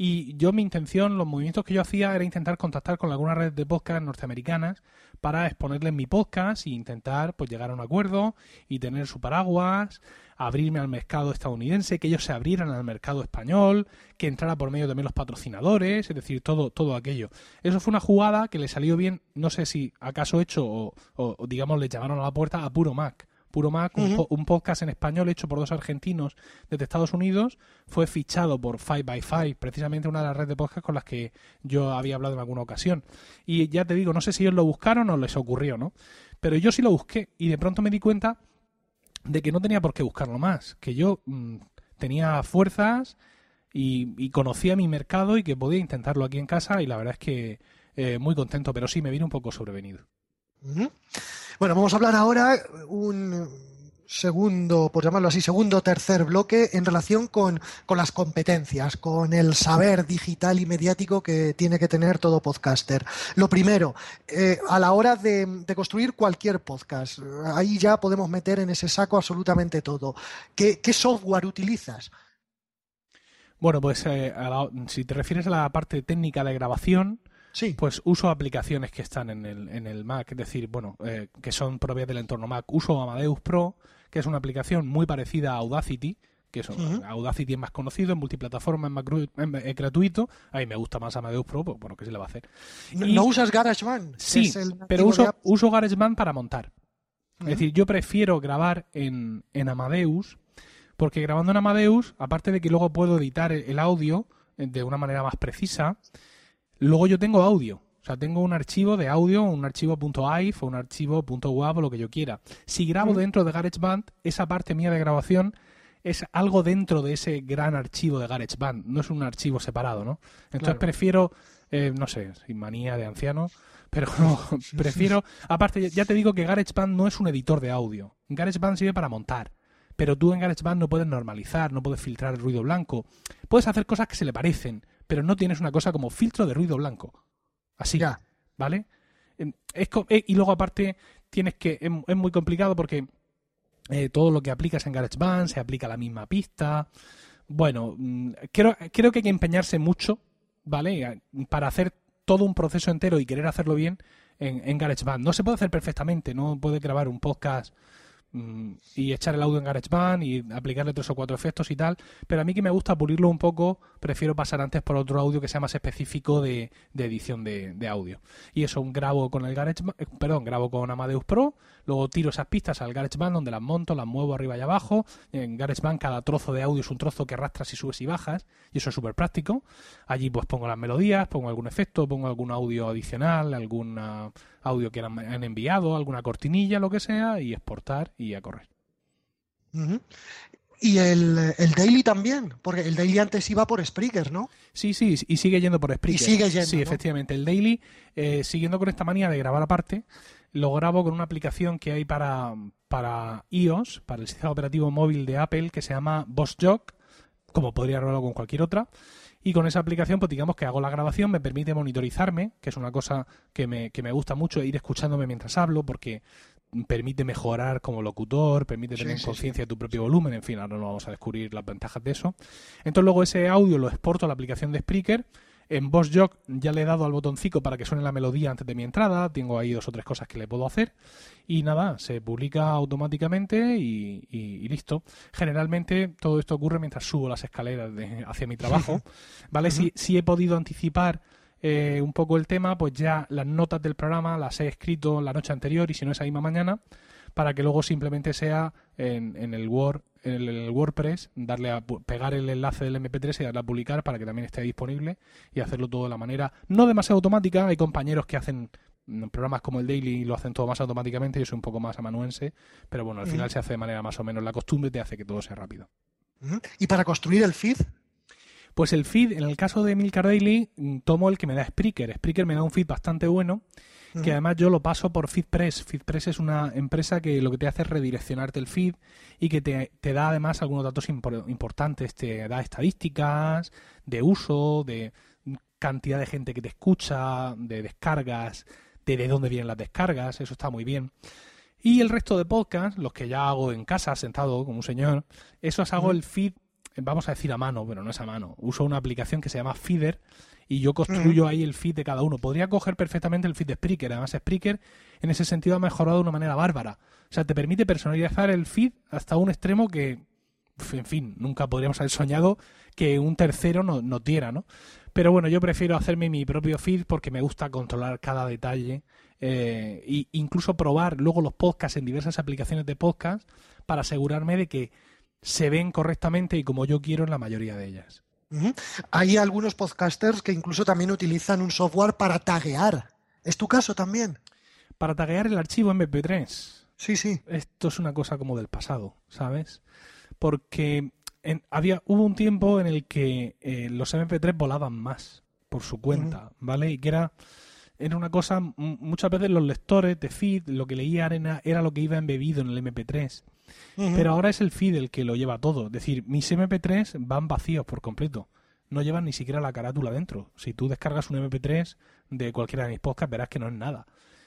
Y yo mi intención, los movimientos que yo hacía era intentar contactar con algunas redes de podcast norteamericanas para exponerles mi podcast e intentar pues llegar a un acuerdo y tener su paraguas, abrirme al mercado estadounidense, que ellos se abrieran al mercado español, que entrara por medio también los patrocinadores, es decir, todo, todo aquello. Eso fue una jugada que le salió bien, no sé si acaso hecho o, o digamos le llamaron a la puerta a puro Mac. Puro Mac, un, podcast en español hecho por dos argentinos desde Estados Unidos, fue fichado por Five by Five, precisamente una de las redes de podcast con las que yo había hablado en alguna ocasión. Y ya te digo, no sé si ellos lo buscaron o les ocurrió, ¿no? Pero yo sí lo busqué y de pronto me di cuenta de que no tenía por qué buscarlo más, que yo mm, tenía fuerzas y, conocía mi mercado y que podía intentarlo aquí en casa y la verdad es que eh, muy contento, pero sí me vine un poco sobrevenido. Bueno, vamos a hablar ahora un segundo, por llamarlo así, segundo tercer bloque en relación con, las competencias, con el saber digital y mediático que tiene que tener todo podcaster. Lo primero, eh, a la hora de, construir cualquier podcast, ahí ya podemos meter en ese saco absolutamente todo. ¿Qué, software utilizas? Bueno, pues eh, si te refieres a la parte técnica de grabación, pues uso aplicaciones que están en el, en el Mac, es decir, bueno, eh, que son propias del entorno Mac. Uso Amadeus Pro, que es una aplicación muy parecida a Audacity, que es Audacity es más conocido, en multiplataforma, es, más gratuito. A mí me gusta más Amadeus Pro, pues, bueno, ¿qué se le va a hacer? ¿No, usas GarageBand? Sí, pero uso, uso GarageBand para montar. Es decir, yo prefiero grabar en, en Amadeus, porque grabando en Amadeus, aparte de que luego puedo editar el audio de una manera más precisa, Luego yo tengo audio. O sea, tengo un archivo de audio, un archivo .ive o un archivo .wav o lo que yo quiera. Si grabo dentro de GarageBand, esa parte mía de grabación es algo dentro de ese gran archivo de GarageBand, no es un archivo separado, ¿no? Entonces prefiero, eh, no sé, sin manía de anciano, pero prefiero, aparte ya te digo que GarageBand no es un editor de audio, GarageBand sirve para montar, pero tú en GarageBand no puedes normalizar, no puedes filtrar el ruido blanco, puedes hacer cosas que se le parecen, pero no tienes una cosa como filtro de ruido blanco. Así, ¿vale? Em, es, eh, y luego aparte tienes que es, muy complicado porque eh, todo lo que aplicas en GarageBand se aplica a la misma pista. Bueno, mm, creo, creo que hay que empeñarse mucho, ¿vale? Para hacer todo un proceso entero y querer hacerlo bien, en, en GarageBand. No se puede hacer perfectamente, no puede grabar un podcast y echar el audio en GarageBand y aplicarle tres o cuatro efectos y tal, pero a mí que me gusta pulirlo un poco, prefiero pasar antes por otro audio que sea más específico de, edición de, audio. Y eso, grabo con el GarageBand, eh, perdón, grabo con Amadeus Pro, luego tiro esas pistas al GarageBand donde las monto, las muevo arriba y abajo. En GarageBand cada trozo de audio es un trozo que arrastras y subes y bajas, y eso es súper práctico. Allí pues pongo las melodías, pongo algún efecto, pongo algún audio adicional, alguna audio que han enviado, alguna cortinilla, lo que sea, y exportar y a correr. Y el, Daily también, porque el Daily antes iba por Spreaker, ¿no? Sí, sí, y sigue yendo por Spreaker. Y sigue yendo. Sí, efectivamente. El Daily, eh, siguiendo con esta manía de grabar aparte, lo grabo con una aplicación que hay para, para iOS, para el sistema operativo móvil de Apple, que se llama BossJock, como podría grabarlo con cualquier otra. Y con esa aplicación, pues digamos que hago la grabación, me permite monitorizarme, que es una cosa que me, que me gusta mucho, ir escuchándome mientras hablo, porque permite mejorar como locutor, permite tener conciencia de tu propio volumen, en fin, ahora no vamos a descubrir las ventajas de eso. Entonces luego ese audio lo exporto a la aplicación de Spreaker. En VoiceJock ya le he dado al botoncito para que suene la melodía antes de mi entrada, tengo ahí dos o tres cosas que le puedo hacer y nada, se publica automáticamente y, listo. Generalmente todo esto ocurre mientras subo las escaleras hacia mi trabajo, ¿vale? si, si he podido anticipar eh, un poco el tema, pues ya las notas del programa las he escrito la noche anterior y si no esa misma mañana, para que luego simplemente sea en, el Word, en el, WordPress, darle a pegar el enlace del MP3 y darle a publicar para que también esté disponible y hacerlo todo de la manera no demasiado automática. Hay compañeros que hacen programas como el Daily y lo hacen todo más automáticamente, yo soy un poco más amanuense, pero bueno, al final se hace de manera más o menos la costumbre te hace que todo sea rápido. ¿Y para construir el feed? Pues el feed, en el caso de Milcar Daily, mm, tomo el que me da Spreaker. Spreaker me da un feed bastante bueno, que además yo lo paso por FeedPress. FeedPress es una empresa que lo que te hace es redireccionarte el feed y que te, da además algunos datos importantes. Te da estadísticas de uso, de cantidad de gente que te escucha, de descargas, de de dónde vienen las descargas. Eso está muy bien. Y el resto de podcasts, los que ya hago en casa, sentado como un señor, esos hago el feed vamos a decir a mano, pero no es a mano. Uso una aplicación que se llama Feeder y yo construyo ahí el feed de cada uno. Podría coger perfectamente el feed de Spreaker. Además, Spreaker en ese sentido ha mejorado de una manera bárbara. O sea, te permite personalizar el feed hasta un extremo que, en fin, nunca podríamos haber soñado que un tercero no diera, ¿no? Pero bueno, yo prefiero hacerme mi propio feed porque me gusta controlar cada detalle e incluso probar luego los podcasts en diversas aplicaciones de podcast para asegurarme de que se ven correctamente y como yo quiero en la mayoría de ellas. Hay algunos podcasters que incluso también utilizan un software para taguear. ¿Es tu caso también? Para taguear el archivo MP3. Sí, sí. Esto es una cosa como del pasado, ¿sabes? Porque había, hubo un tiempo en el que eh, los MP3 volaban más por su cuenta, ¿vale? Y que era, era una cosa, muchas veces los lectores de feed, lo que leían era lo que iba embebido en el MP3. Pero ahora es el feed el que lo lleva todo. Es decir, mis MP3 van vacíos por completo. No llevan ni siquiera la carátula dentro. Si tú descargas un MP3 de cualquiera de mis podcasts, verás que no es nada.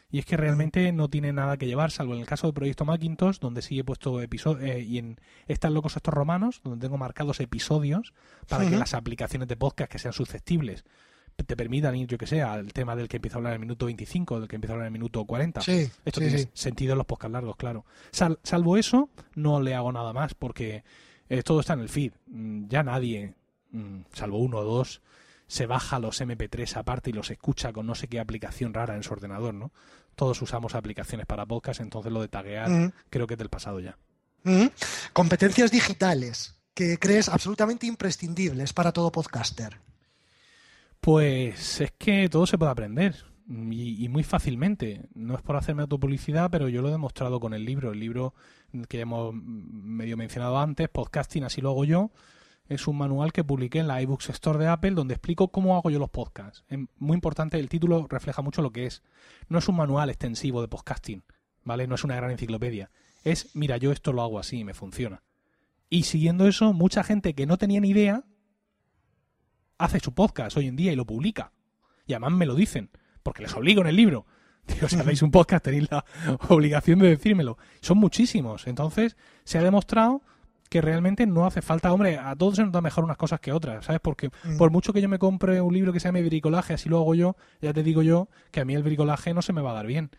Y es que realmente no tiene nada que llevar, salvo en el caso del proyecto Macintosh, donde sí he puesto episodios, eh, y en Están locos estos romanos, donde tengo marcados episodios para que las aplicaciones de podcast que sean susceptibles te permitan ir, yo que sé, al tema del que empieza a hablar en el minuto 25, del que empieza a hablar en el minuto 40. Esto tiene sentido en los podcasts largos, claro. salvo eso, no le hago nada más porque eh, todo está en el feed. Mm, ya nadie, mm, salvo uno o dos, se baja los MP3 aparte y los escucha con no sé qué aplicación rara en su ordenador, ¿no? Todos usamos aplicaciones para podcast, entonces lo de taguear creo que es del pasado ya. Competencias digitales que crees absolutamente imprescindibles para todo podcaster. Pues es que todo se puede aprender y, muy fácilmente. No es por hacerme autopublicidad, pero yo lo he demostrado con el libro. El libro que ya hemos medio mencionado antes, Podcasting, así lo hago yo, es un manual que publiqué en la iBooks Store de Apple donde explico cómo hago yo los podcasts. Muy importante, el título refleja mucho lo que es. No es un manual extensivo de podcasting, ¿vale? No es una gran enciclopedia. Es, mira, yo esto lo hago así y me funciona. Y siguiendo eso, mucha gente que no tenía ni idea hace su podcast hoy en día y lo publica. Y además me lo dicen, porque les obligo en el libro. Digo, si hacéis un podcast tenéis la obligación de decírmelo. Son muchísimos. Entonces, se ha demostrado que realmente no hace falta, hombre, a todos se nos da mejor unas cosas que otras, ¿sabes? Porque mm. por mucho que yo me compre un libro que se llame bricolaje, así lo hago yo, ya te digo yo que a mí el bricolaje no se me va a dar bien.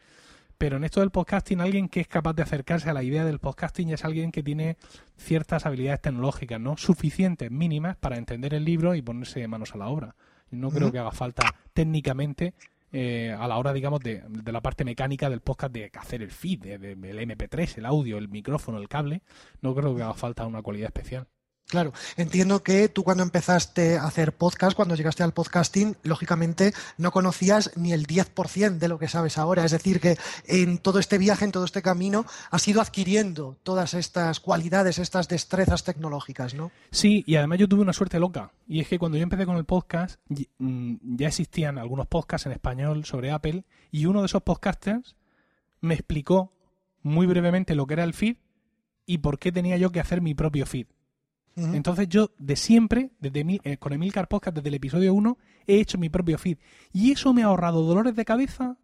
Pero en esto del podcasting, alguien que es capaz de acercarse a la idea del podcasting es alguien que tiene ciertas habilidades tecnológicas, ¿no? Suficientes, mínimas, para entender el libro y ponerse manos a la obra. No creo que haga falta técnicamente eh, a la hora, digamos, de, la parte mecánica del podcast de hacer el feed, de, el MP3, el audio, el micrófono, el cable. No creo que haga falta una cualidad especial. Claro, entiendo que tú cuando empezaste a hacer podcast, cuando llegaste al podcasting, lógicamente no conocías ni el 10% de lo que sabes ahora. Es decir, que en todo este viaje, en todo este camino, has ido adquiriendo todas estas cualidades, estas destrezas tecnológicas, ¿no? Sí, y además yo tuve una suerte loca. Y es que cuando yo empecé con el podcast, mm, ya existían algunos podcasts en español sobre Apple, y uno de esos podcasters me explicó muy brevemente lo que era el feed y por qué tenía yo que hacer mi propio feed. Entonces yo de siempre, desde mi, eh, con Emilcar Podcast, desde el episodio 1, he hecho mi propio feed. Y eso me ha ahorrado dolores de cabeza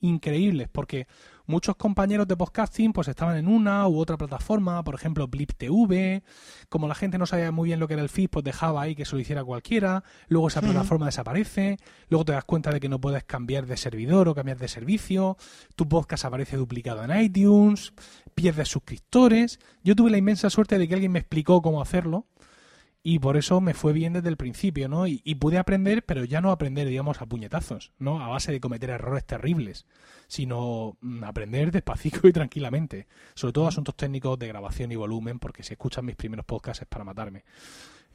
increíbles, porque muchos compañeros de podcasting pues estaban en una u otra plataforma, por ejemplo Blip TV, como la gente no sabía muy bien lo que era el feed, pues dejaba ahí que se lo hiciera cualquiera, luego esa plataforma desaparece, luego te das cuenta de que no puedes cambiar de servidor o cambiar de servicio, tu podcast aparece duplicado en iTunes, pierdes suscriptores. Yo tuve la inmensa suerte de que alguien me explicó cómo hacerlo y por eso me fue bien desde el principio, ¿no? Y, pude aprender, pero ya no aprender, digamos, a puñetazos, ¿no? A base de cometer errores terribles, sino mm, aprender despacito y tranquilamente, sobre todo asuntos técnicos de grabación y volumen, porque si escuchan mis primeros podcasts es para matarme.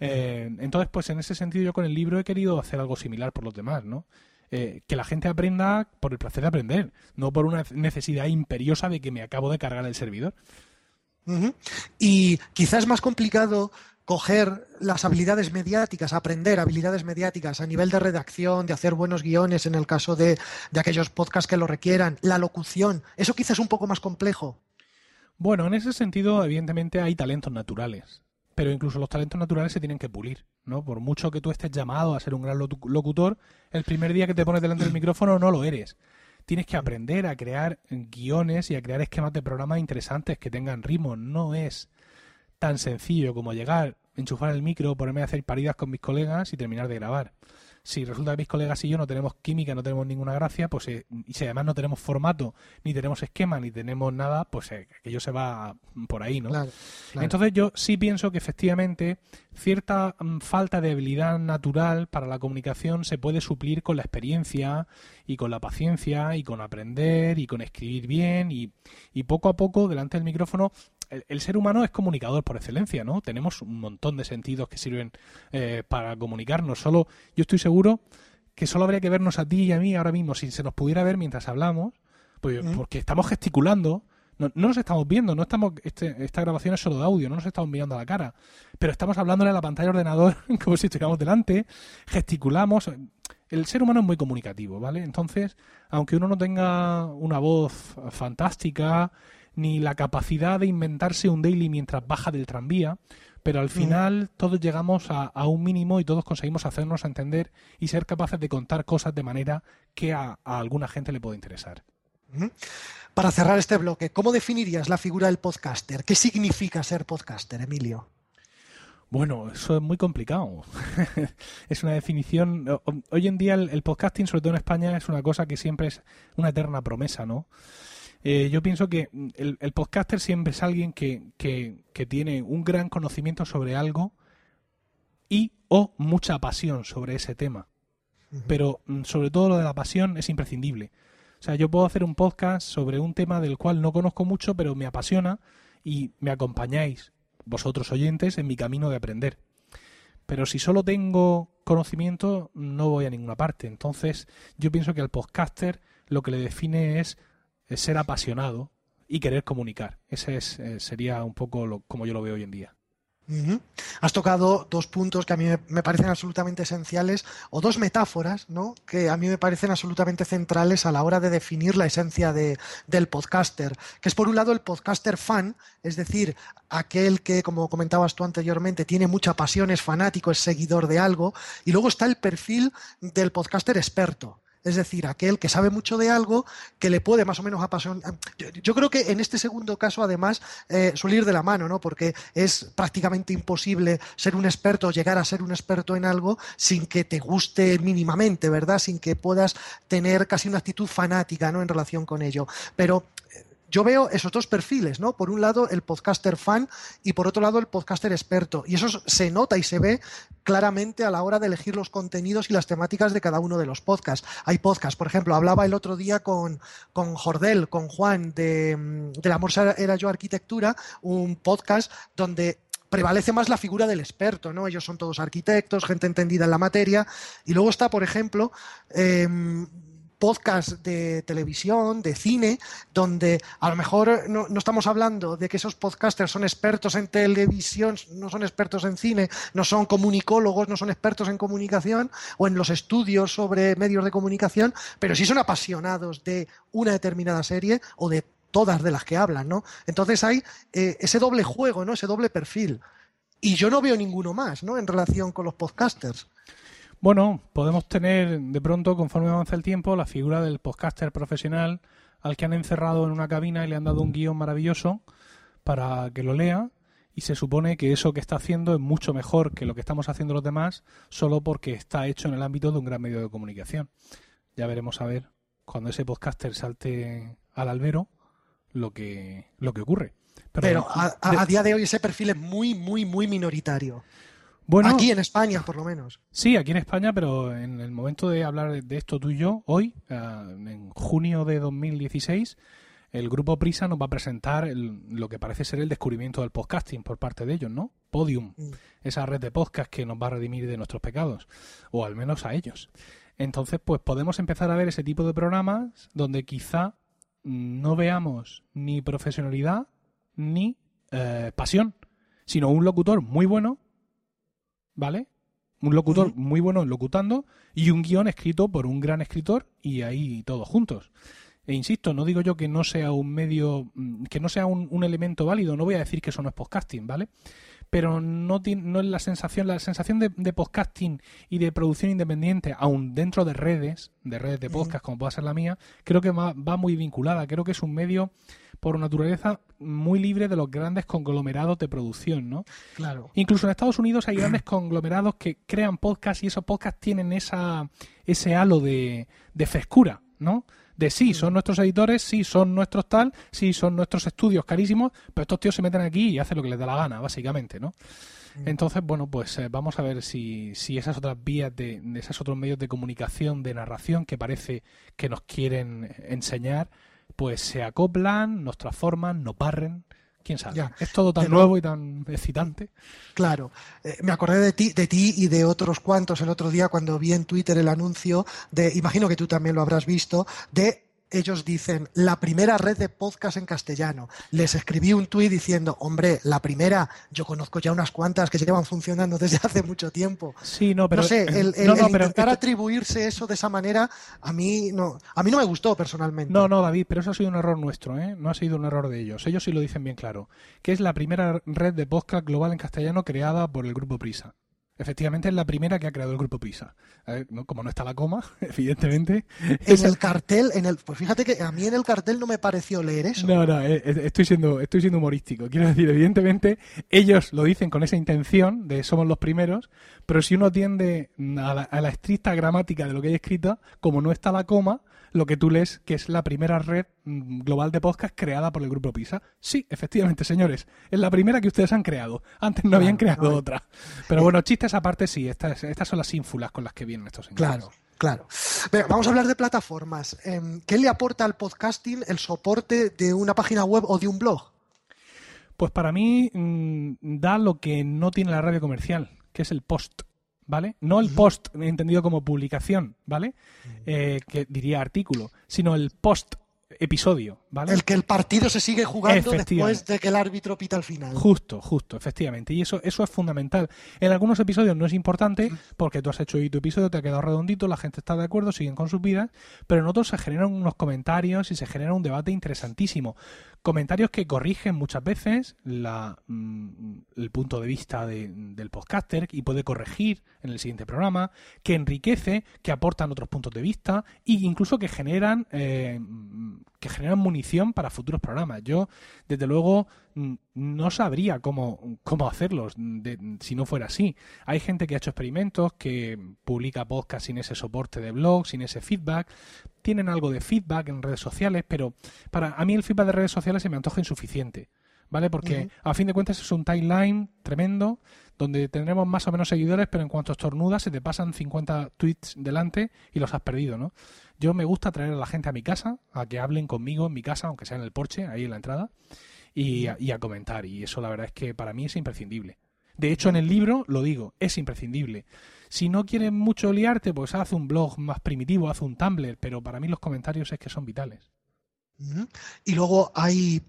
Eh, entonces, pues en ese sentido yo con el libro he querido hacer algo similar por los demás, ¿no? Eh, que la gente aprenda por el placer de aprender, no por una necesidad imperiosa de que me acabo de cargar el servidor. Y quizás más complicado coger las habilidades mediáticas, aprender habilidades mediáticas a nivel de redacción, de hacer buenos guiones en el caso de, aquellos podcasts que lo requieran, la locución, eso quizás es un poco más complejo. Bueno, en ese sentido, evidentemente hay talentos naturales, pero incluso los talentos naturales se tienen que pulir, ¿no? Por mucho que tú estés llamado a ser un gran locutor, el primer día que te pones delante del micrófono no lo eres. Tienes que aprender a crear guiones y a crear esquemas de programas interesantes que tengan ritmo. No es tan sencillo como llegar, enchufar el micro, ponerme a hacer paridas con mis colegas y terminar de grabar si resulta que mis colegas y yo no tenemos química, no tenemos ninguna gracia, pues eh, y si además no tenemos formato, ni tenemos esquema, ni tenemos nada, pues eh, aquello se va por ahí, ¿no? Entonces yo sí pienso que efectivamente cierta mm, falta de habilidad natural para la comunicación se puede suplir con la experiencia y con la paciencia y con aprender y con escribir bien y, y poco a poco delante del micrófono el, ser humano es comunicador por excelencia, ¿no? Tenemos un montón de sentidos que sirven eh, para comunicarnos. Solo, yo estoy seguro que solo habría que vernos a ti y a mí ahora mismo, si se nos pudiera ver mientras hablamos, pues, porque estamos gesticulando, no, nos estamos viendo, no estamos, este, esta grabación es solo de audio, no nos estamos mirando a la cara, pero estamos hablándole a la pantalla de ordenador como si estuviéramos delante, gesticulamos. El ser humano es muy comunicativo, ¿vale? Entonces, aunque uno no tenga una voz fantástica, ni la capacidad de inventarse un daily mientras baja del tranvía, pero al final todos llegamos a, un mínimo y todos conseguimos hacernos entender y ser capaces de contar cosas de manera que a, alguna gente le pueda interesar. Para cerrar este bloque, ¿cómo definirías la figura del podcaster? ¿Qué significa ser podcaster, Emilio? Bueno, eso es muy complicado. es una definición. Hoy en día el, podcasting, sobre todo en España, es una cosa que siempre es una eterna promesa, ¿no? Eh, yo pienso que mm, el, podcaster siempre es alguien que, que, tiene un gran conocimiento sobre algo y o mucha pasión sobre ese tema. Pero mm, sobre todo lo de la pasión es imprescindible. O sea, yo puedo hacer un podcast sobre un tema del cual no conozco mucho, pero me apasiona y me acompañáis, vosotros oyentes, en mi camino de aprender. Pero si solo tengo conocimiento, no voy a ninguna parte. Entonces, yo pienso que al podcaster lo que le define es ser apasionado y querer comunicar. Ese es, eh, sería un poco como yo lo veo hoy en día. Has tocado dos puntos que a mí me parecen absolutamente esenciales, o dos metáforas, ¿no? Que a mí me parecen absolutamente centrales a la hora de definir la esencia de, del podcaster. Que es por un lado el podcaster fan, es decir, aquel que, como comentabas tú anteriormente, tiene mucha pasión, es fanático, es seguidor de algo. Y luego está el perfil del podcaster experto es decir, aquel que sabe mucho de algo que le puede más o menos apasionar. Yo, creo que en este segundo caso, además, eh, suele ir de la mano, ¿no? Porque es prácticamente imposible ser un experto, llegar a ser un experto en algo sin que te guste mínimamente, ¿verdad? Sin que puedas tener casi una actitud fanática, ¿no? En relación con ello. Pero yo veo esos dos perfiles, ¿no? Por un lado el podcaster fan y por otro lado el podcaster experto. Y eso se nota y se ve claramente a la hora de elegir los contenidos y las temáticas de cada uno de los podcasts. Hay podcasts, por ejemplo, hablaba el otro día con, con Jordel, con Juan de, mm, de Amor era yo arquitectura, un podcast donde prevalece más la figura del experto, ¿no? Ellos son todos arquitectos, gente entendida en la materia. Y luego está, por ejemplo, em, podcast de televisión, de cine, donde a lo mejor no, estamos hablando de que esos podcasters son expertos en televisión, no son expertos en cine, no son comunicólogos, no son expertos en comunicación o en los estudios sobre medios de comunicación, pero sí son apasionados de una determinada serie o de todas de las que hablan, ¿no? Entonces hay eh, ese doble juego, ¿no? Ese doble perfil. Y yo no veo ninguno más, ¿no? En relación con los podcasters. Bueno, podemos tener de pronto, conforme avanza el tiempo, la figura del podcaster profesional al que han encerrado en una cabina y le han dado un guion maravilloso para que lo lea y se supone que eso que está haciendo es mucho mejor que lo que estamos haciendo los demás solo porque está hecho en el ámbito de un gran medio de comunicación. Ya veremos a ver cuando ese podcaster salte al albero lo que, lo que ocurre. Pero, a, día de hoy ese perfil es muy, muy, muy minoritario. Bueno, aquí en España, por lo menos. Sí, aquí en España, pero en el momento de hablar de esto tú y yo, hoy, eh, en junio de 2016, el grupo Prisa nos va a presentar lo que parece ser el descubrimiento del podcasting por parte de ellos, ¿no? Podium, mm. esa red de podcast que nos va a redimir de nuestros pecados, o al menos a ellos. Entonces, pues podemos empezar a ver ese tipo de programas donde quizá no veamos ni profesionalidad ni eh, pasión, sino un locutor muy bueno ¿vale? Un locutor muy bueno locutando y un guion escrito por un gran escritor y ahí todos juntos. E insisto, no digo yo que no sea un medio, mm, que no sea un, elemento válido, no voy a decir que eso no es podcasting, ¿vale? Pero no, no es la sensación, la sensación de, podcasting y de producción independiente, aún dentro de redes, de redes de podcast como pueda ser la mía, creo que va, va muy vinculada, creo que es un medio por naturaleza muy libre de los grandes conglomerados de producción, ¿no? Claro. Incluso en Estados Unidos hay grandes conglomerados que crean podcasts y esos podcasts tienen esa, ese halo de, de frescura, ¿no? De sí, son nuestros editores, sí, son nuestros tal, sí, son nuestros estudios carísimos, pero estos tíos se meten aquí y hacen lo que les da la gana, básicamente, ¿no? Entonces, bueno, pues eh, vamos a ver si, si esas otras vías, de, de esos otros medios de comunicación, de narración que parece que nos quieren enseñar, pues se acoplan, nos transforman, nos barren. Quién sabe. es todo tan nuevo y tan excitante. Claro. Eh, me acordé de ti, de ti y de otros cuantos el otro día cuando vi en Twitter el anuncio de, imagino que tú también lo habrás visto, de ellos dicen la primera red de podcast en castellano. Les escribí un tuit diciendo, hombre, la primera, yo conozco ya unas cuantas que llevan funcionando desde hace mucho tiempo. Sí, no, pero no sé, el, intentar atribuirse eso de esa manera a mí no, a mí no me gustó personalmente. No, no, David, pero eso ha sido un error nuestro, ¿eh? No ha sido un error de ellos. Ellos sí lo dicen bien claro, que es la primera red de podcast global en castellano creada por el grupo Prisa. Efectivamente es la primera que ha creado el grupo PISA. Como no está la coma, evidentemente. En el cartel, en el, pues fíjate que a mí en el cartel no me pareció leer eso. No, no, eh, eh, estoy siendo, estoy siendo humorístico. Quiero decir, evidentemente, ellos lo dicen con esa intención de somos los primeros, pero si uno atiende a la, a la estricta gramática de lo que hay escrito, como no está la coma, lo que tú lees que es la primera red mm, global de podcast creada por el grupo PISA. Sí, efectivamente, señores, es la primera que ustedes han creado. Antes no habían creado otra. Pero bueno, chistes aparte sí, estas, estas son las ínfulas con las que vienen estos señores. Claro. Claro. vamos a hablar de plataformas. Em, ¿Qué le aporta al podcasting el soporte de una página web o de un blog? Pues para mí mm, da lo que no tiene la radio comercial, que es el post. ¿Vale? No el post entendido como publicación, ¿vale? Eh, que diría artículo, sino el post episodio, ¿vale? El que el partido se sigue jugando después de que el árbitro pita al final. Justo, justo, efectivamente. Y eso, eso es fundamental. En algunos episodios no es importante porque tú has hecho tu episodio, te ha quedado redondito, la gente está de acuerdo, siguen con sus vidas, pero en otros se generan unos comentarios y se genera un debate interesantísimo. Comentarios que corrigen muchas veces la, mm, el punto de vista del podcaster y puede corregir en el siguiente programa, que enriquece, que aportan otros puntos de vista e incluso que generan, eh, que generan munición para futuros programas. Yo, desde luego, mm, no sabría cómo, cómo hacerlos si no fuera así. Hay gente que ha hecho experimentos, que publica podcast sin ese soporte de blog, sin ese feedback. Tienen algo de feedback en redes sociales, pero para a mí el feedback de redes sociales se me antoja insuficiente. ¿Vale? Porque a fin de cuentas es un timeline tremendo donde tendremos más o menos seguidores, pero en cuanto estornudas se te pasan 50 tweets delante y los has perdido, ¿no? Yo me gusta traer a la gente a mi casa, a que hablen conmigo en mi casa, aunque sea en el porche, ahí en la entrada, y a, comentar. Y eso la verdad es que para mí es imprescindible. De hecho, en el libro lo digo, es imprescindible. Si no quieres mucho liarte, pues haz un blog más primitivo, haz un Tumblr, pero para mí los comentarios es que son vitales. Y luego hay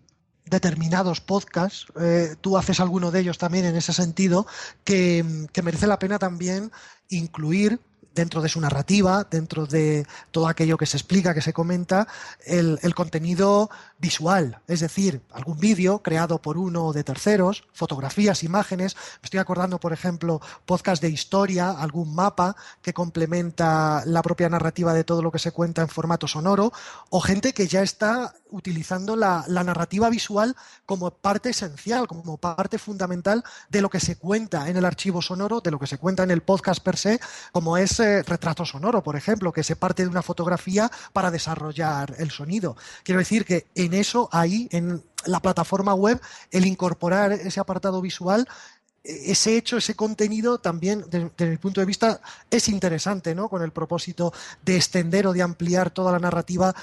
determinados podcasts, eh, tú haces alguno de ellos también en ese sentido, que, que merece la pena también incluir dentro de su narrativa, dentro de todo aquello que se explica, que se comenta, el, contenido visual, es decir, algún vídeo creado por uno de terceros, fotografías, imágenes. Me estoy acordando, por ejemplo, podcast de historia, algún mapa que complementa la propia narrativa de todo lo que se cuenta en formato sonoro, o gente que ya está utilizando la, narrativa visual como parte esencial, como parte fundamental de lo que se cuenta en el archivo sonoro, de lo que se cuenta en el podcast per se, como es eh, retrato sonoro, por ejemplo, que se parte de una fotografía para desarrollar el sonido. Quiero decir que en eso, ahí, en la plataforma web, el incorporar ese apartado visual e-, ese hecho, ese contenido también, desde, mi punto de vista, es interesante, ¿no? Con el propósito de extender o de ampliar toda la narrativa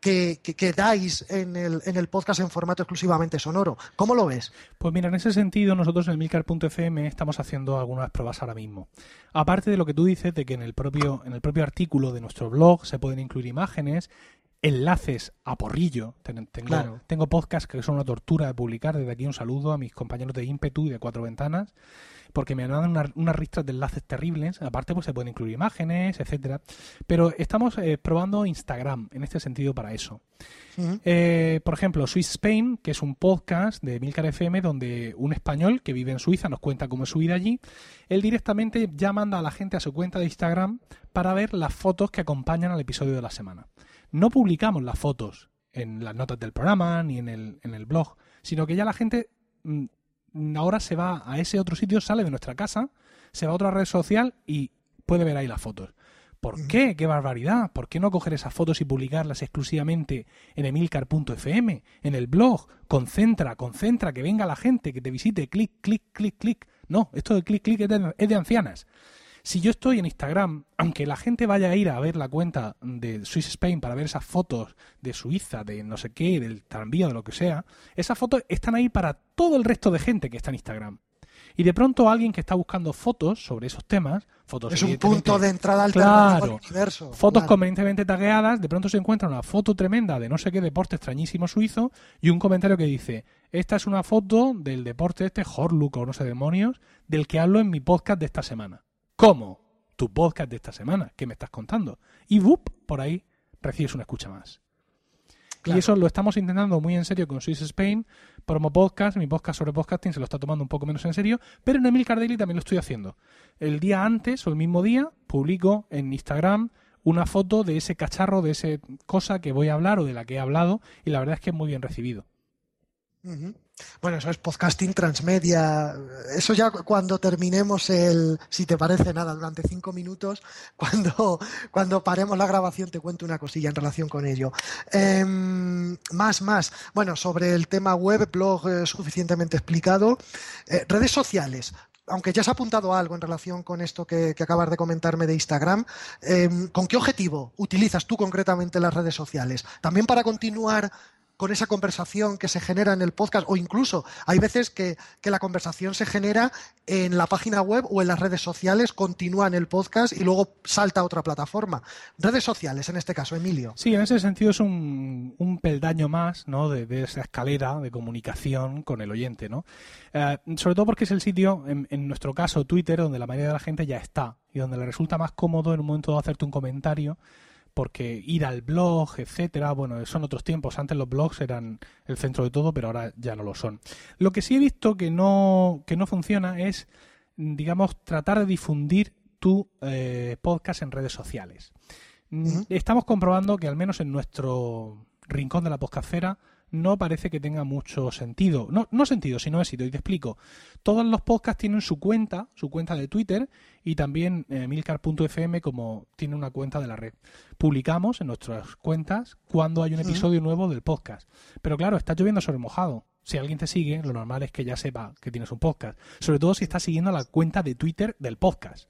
que, dais en el, en el, podcast en formato exclusivamente sonoro. ¿Cómo lo ves? Pues mira, en ese sentido nosotros en Milcar.fm estamos haciendo algunas pruebas ahora mismo. Aparte de lo que tú dices de que en el propio, en el propio artículo de nuestro blog se pueden incluir imágenes, enlaces a porrillo. Tengo, tengo podcasts que son una tortura de publicar. Desde aquí un saludo a mis compañeros de Impetu y de Cuatro Ventanas porque me dan unas ristras de enlaces terribles. Aparte, pues se pueden incluir imágenes, etcétera. Pero estamos eh, probando Instagram en este sentido para eso. Eh, por ejemplo, Swiss Spain, que es un podcast de Milcar FM donde un español que vive en Suiza nos cuenta cómo es su vida allí. Él directamente ya manda a la gente a su cuenta de Instagram para ver las fotos que acompañan al episodio de la semana. No publicamos las fotos en las notas del programa ni en el, en el blog, sino que ya la gente mm, ahora se va a ese otro sitio, sale de nuestra casa, se va a otra red social y puede ver ahí las fotos. ¿Por qué? ¡Qué barbaridad! ¿Por qué no coger esas fotos y publicarlas exclusivamente en emilcar.fm, en el blog? Concentra, concentra, que venga la gente, que te visite, clic, clic, clic, clic. No, esto de clic, clic es de ancianas. Si yo estoy en Instagram, aunque la gente vaya a ir a ver la cuenta de Swiss Spain para ver esas fotos de Suiza, de no sé qué, del tranvía, de lo que sea, esas fotos están ahí para todo el resto de gente que está en Instagram. Y de pronto alguien que está buscando fotos sobre esos temas, fotos es un punto de entrada al universo. Fotos convenientemente tagueadas, de pronto se encuentra una foto tremenda de no sé qué deporte extrañísimo suizo y un comentario que dice, esta es una foto del deporte este Horlook o no sé demonios, del que hablo en mi podcast de esta semana. ¿Cómo? Tu podcast de esta semana, ¿qué me estás contando? Y ¡bup! por ahí recibes una escucha más. Y eso lo estamos intentando muy en serio con Swiss Spain, Promo Podcast, mi podcast sobre podcasting se lo está tomando un poco menos en serio, pero en Emil Cardelli también lo estoy haciendo. El día antes o el mismo día publico en Instagram una foto de ese cacharro, de esa cosa que voy a hablar o de la que he hablado, y la verdad es que es muy bien recibido. Bueno, eso es podcasting transmedia. Eso ya cuando terminemos el, si te parece nada, durante cinco minutos, cuando, cuando paremos la grabación te cuento una cosilla en relación con ello. Em, más, más. Bueno, sobre el tema web, blog eh, suficientemente explicado. Eh, redes sociales aunque ya has apuntado algo en relación con esto que, acabas de comentarme de Instagram, em, ¿con qué objetivo utilizas tú concretamente las redes sociales? ¿También para continuar con esa conversación que se genera en el podcast o incluso hay veces que, la conversación se genera en la página web o en las redes sociales, continúa en el podcast y luego salta a otra plataforma. Redes sociales, en este caso, Emilio. Sí, en ese sentido es un, peldaño más ¿no? de, esa escalera de comunicación con el oyente. ¿no? Eh, sobre todo porque es el sitio, en, en, nuestro caso, Twitter, donde la mayoría de la gente ya está y donde le resulta más cómodo en un momento de hacerte un comentario porque ir al blog, etcétera, bueno, son otros tiempos. Antes los blogs eran el centro de todo, pero ahora ya no lo son. Lo que sí he visto que no, que no funciona es, digamos, tratar de difundir tu eh, podcast en redes sociales. Estamos comprobando que al menos en nuestro rincón de la podcastera no parece que tenga mucho sentido. No, no sentido, sino éxito. Y te explico. Todos los podcasts tienen su cuenta, su cuenta de Twitter y también eh, milcar.fm como tiene una cuenta de la red. Publicamos en nuestras cuentas cuando hay un episodio nuevo del podcast. Pero claro, está lloviendo sobre mojado. Si alguien te sigue, lo normal es que ya sepa que tienes un podcast. Sobre todo si estás siguiendo la cuenta de Twitter del podcast.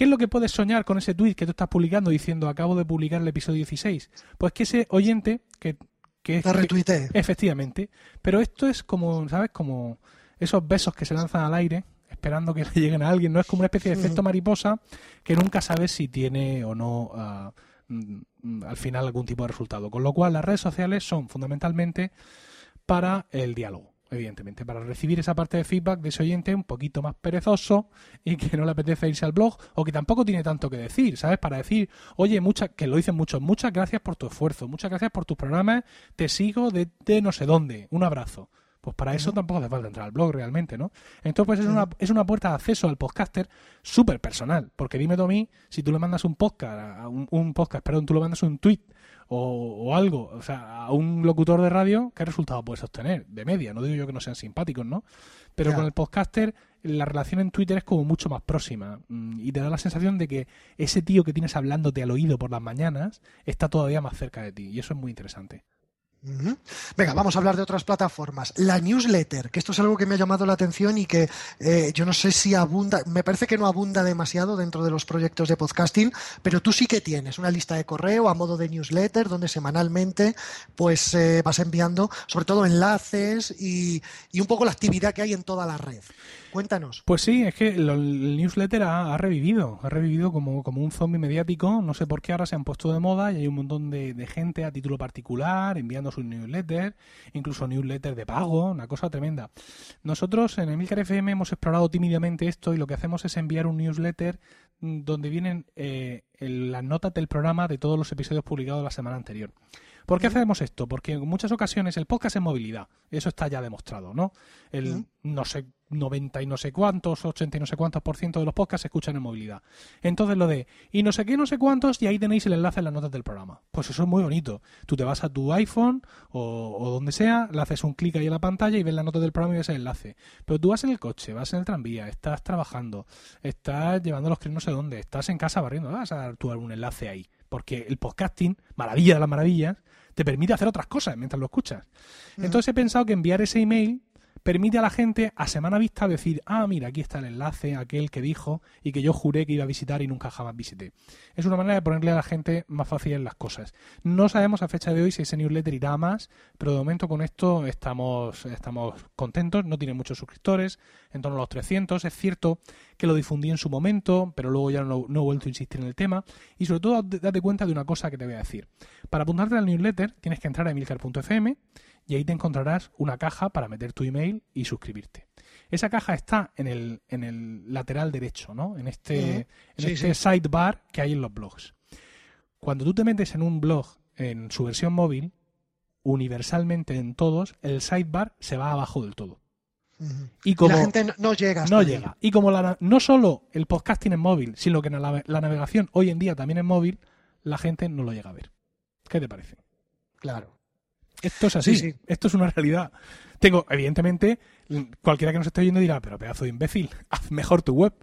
¿Qué es lo que puedes soñar con ese tweet que tú estás publicando diciendo acabo de publicar el episodio 16? Pues que ese oyente que que retuite. efectivamente. Pero esto es como, ¿sabes? Como esos besos que se lanzan al aire esperando que le lleguen a alguien. No es como una especie de efecto mariposa que nunca sabes si tiene o no ah, mm, al final algún tipo de resultado. Con lo cual las redes sociales son fundamentalmente para el diálogo evidentemente, para recibir esa parte de feedback de ese oyente un poquito más perezoso y que no le apetece irse al blog o que tampoco tiene tanto que decir, ¿sabes? Para decir, oye, mucha, que lo dicen muchos, muchas gracias por tu esfuerzo, muchas gracias por tus programas, te sigo de, no sé dónde, un abrazo. Pues para eso tampoco hace falta entrar al blog realmente, ¿no? Entonces, pues es una, es una puerta de acceso al podcaster súper personal. Porque dime tú a mí, si tú le mandas un podcast, a un, un podcast, perdón, tú le mandas un tweet o, algo, o sea, a un locutor de radio, ¿qué resultado puedes obtener? De media, no digo yo que no sean simpáticos, ¿no? Pero con el podcaster la relación en Twitter es como mucho más próxima mm, y te da la sensación de que ese tío que tienes hablándote al oído por las mañanas está todavía más cerca de ti y eso es muy interesante. Venga, vamos a hablar de otras plataformas. La newsletter, que esto es algo que me ha llamado la atención y que eh, yo no sé si abunda, me parece que no abunda demasiado dentro de los proyectos de podcasting, pero tú sí que tienes una lista de correo a modo de newsletter donde semanalmente pues eh, vas enviando sobre todo enlaces y, un poco la actividad que hay en toda la red. Cuéntanos. Pues sí, es que el newsletter ha, revivido, ha revivido como un zombie mediático. No sé por qué ahora se han puesto de moda y hay un montón de, gente a título particular enviando sus newsletters, incluso newsletters de pago, una cosa tremenda. Nosotros en Emilcar FM hemos explorado tímidamente esto y lo que hacemos es enviar un newsletter mm, donde vienen eh, las notas del programa de todos los episodios publicados la semana anterior. ¿Por qué hacemos esto? Porque en muchas ocasiones el podcast es movilidad, eso está ya demostrado, ¿no? El no sé 90 y no sé cuántos, 80 y no sé cuántos por ciento de los podcasts se escuchan en movilidad. Entonces lo de y no sé qué, no sé cuántos, y ahí tenéis el enlace en las notas del programa. Pues eso es muy bonito. Tú te vas a tu iPhone o, donde sea, le haces un clic ahí en la pantalla y ves la nota del programa y ves el enlace. Pero tú vas en el coche, vas en el tranvía, estás trabajando, estás llevando los críos no sé dónde, estás en casa barriendo, vas a dar tú algún enlace ahí. Porque el podcasting, maravilla de las maravillas, te permite hacer otras cosas mientras lo escuchas. Mm. Entonces he pensado que enviar ese email permite a la gente a semana vista decir, ah, mira, aquí está el enlace, aquel que dijo y que yo juré que iba a visitar y nunca jamás visité. Es una manera de ponerle a la gente más fácil las cosas. No sabemos a fecha de hoy si ese newsletter irá más, pero de momento con esto estamos, estamos contentos, no tiene muchos suscriptores, en torno a los 300. Es cierto que lo difundí en su momento, pero luego ya no, no he vuelto a insistir en el tema. Y sobre todo, date cuenta de una cosa que te voy a decir. Para apuntarte al newsletter tienes que entrar a emilcar.fm y ahí te encontrarás una caja para meter tu email y suscribirte. Esa caja está en el, en el lateral derecho, ¿no? En este, en este sidebar que hay en los blogs. Cuando tú te metes en un blog en su versión móvil, universalmente en todos, el sidebar se va abajo del todo. Y como la gente no, llega. no llega. Y como no solo el podcasting es móvil, sino que la, la navegación hoy en día también es móvil, la gente no lo llega a ver. ¿Qué te parece? Claro. Esto es así, esto es una realidad. Tengo, evidentemente, cualquiera que nos esté oyendo dirá, pero pedazo de imbécil, haz mejor tu web.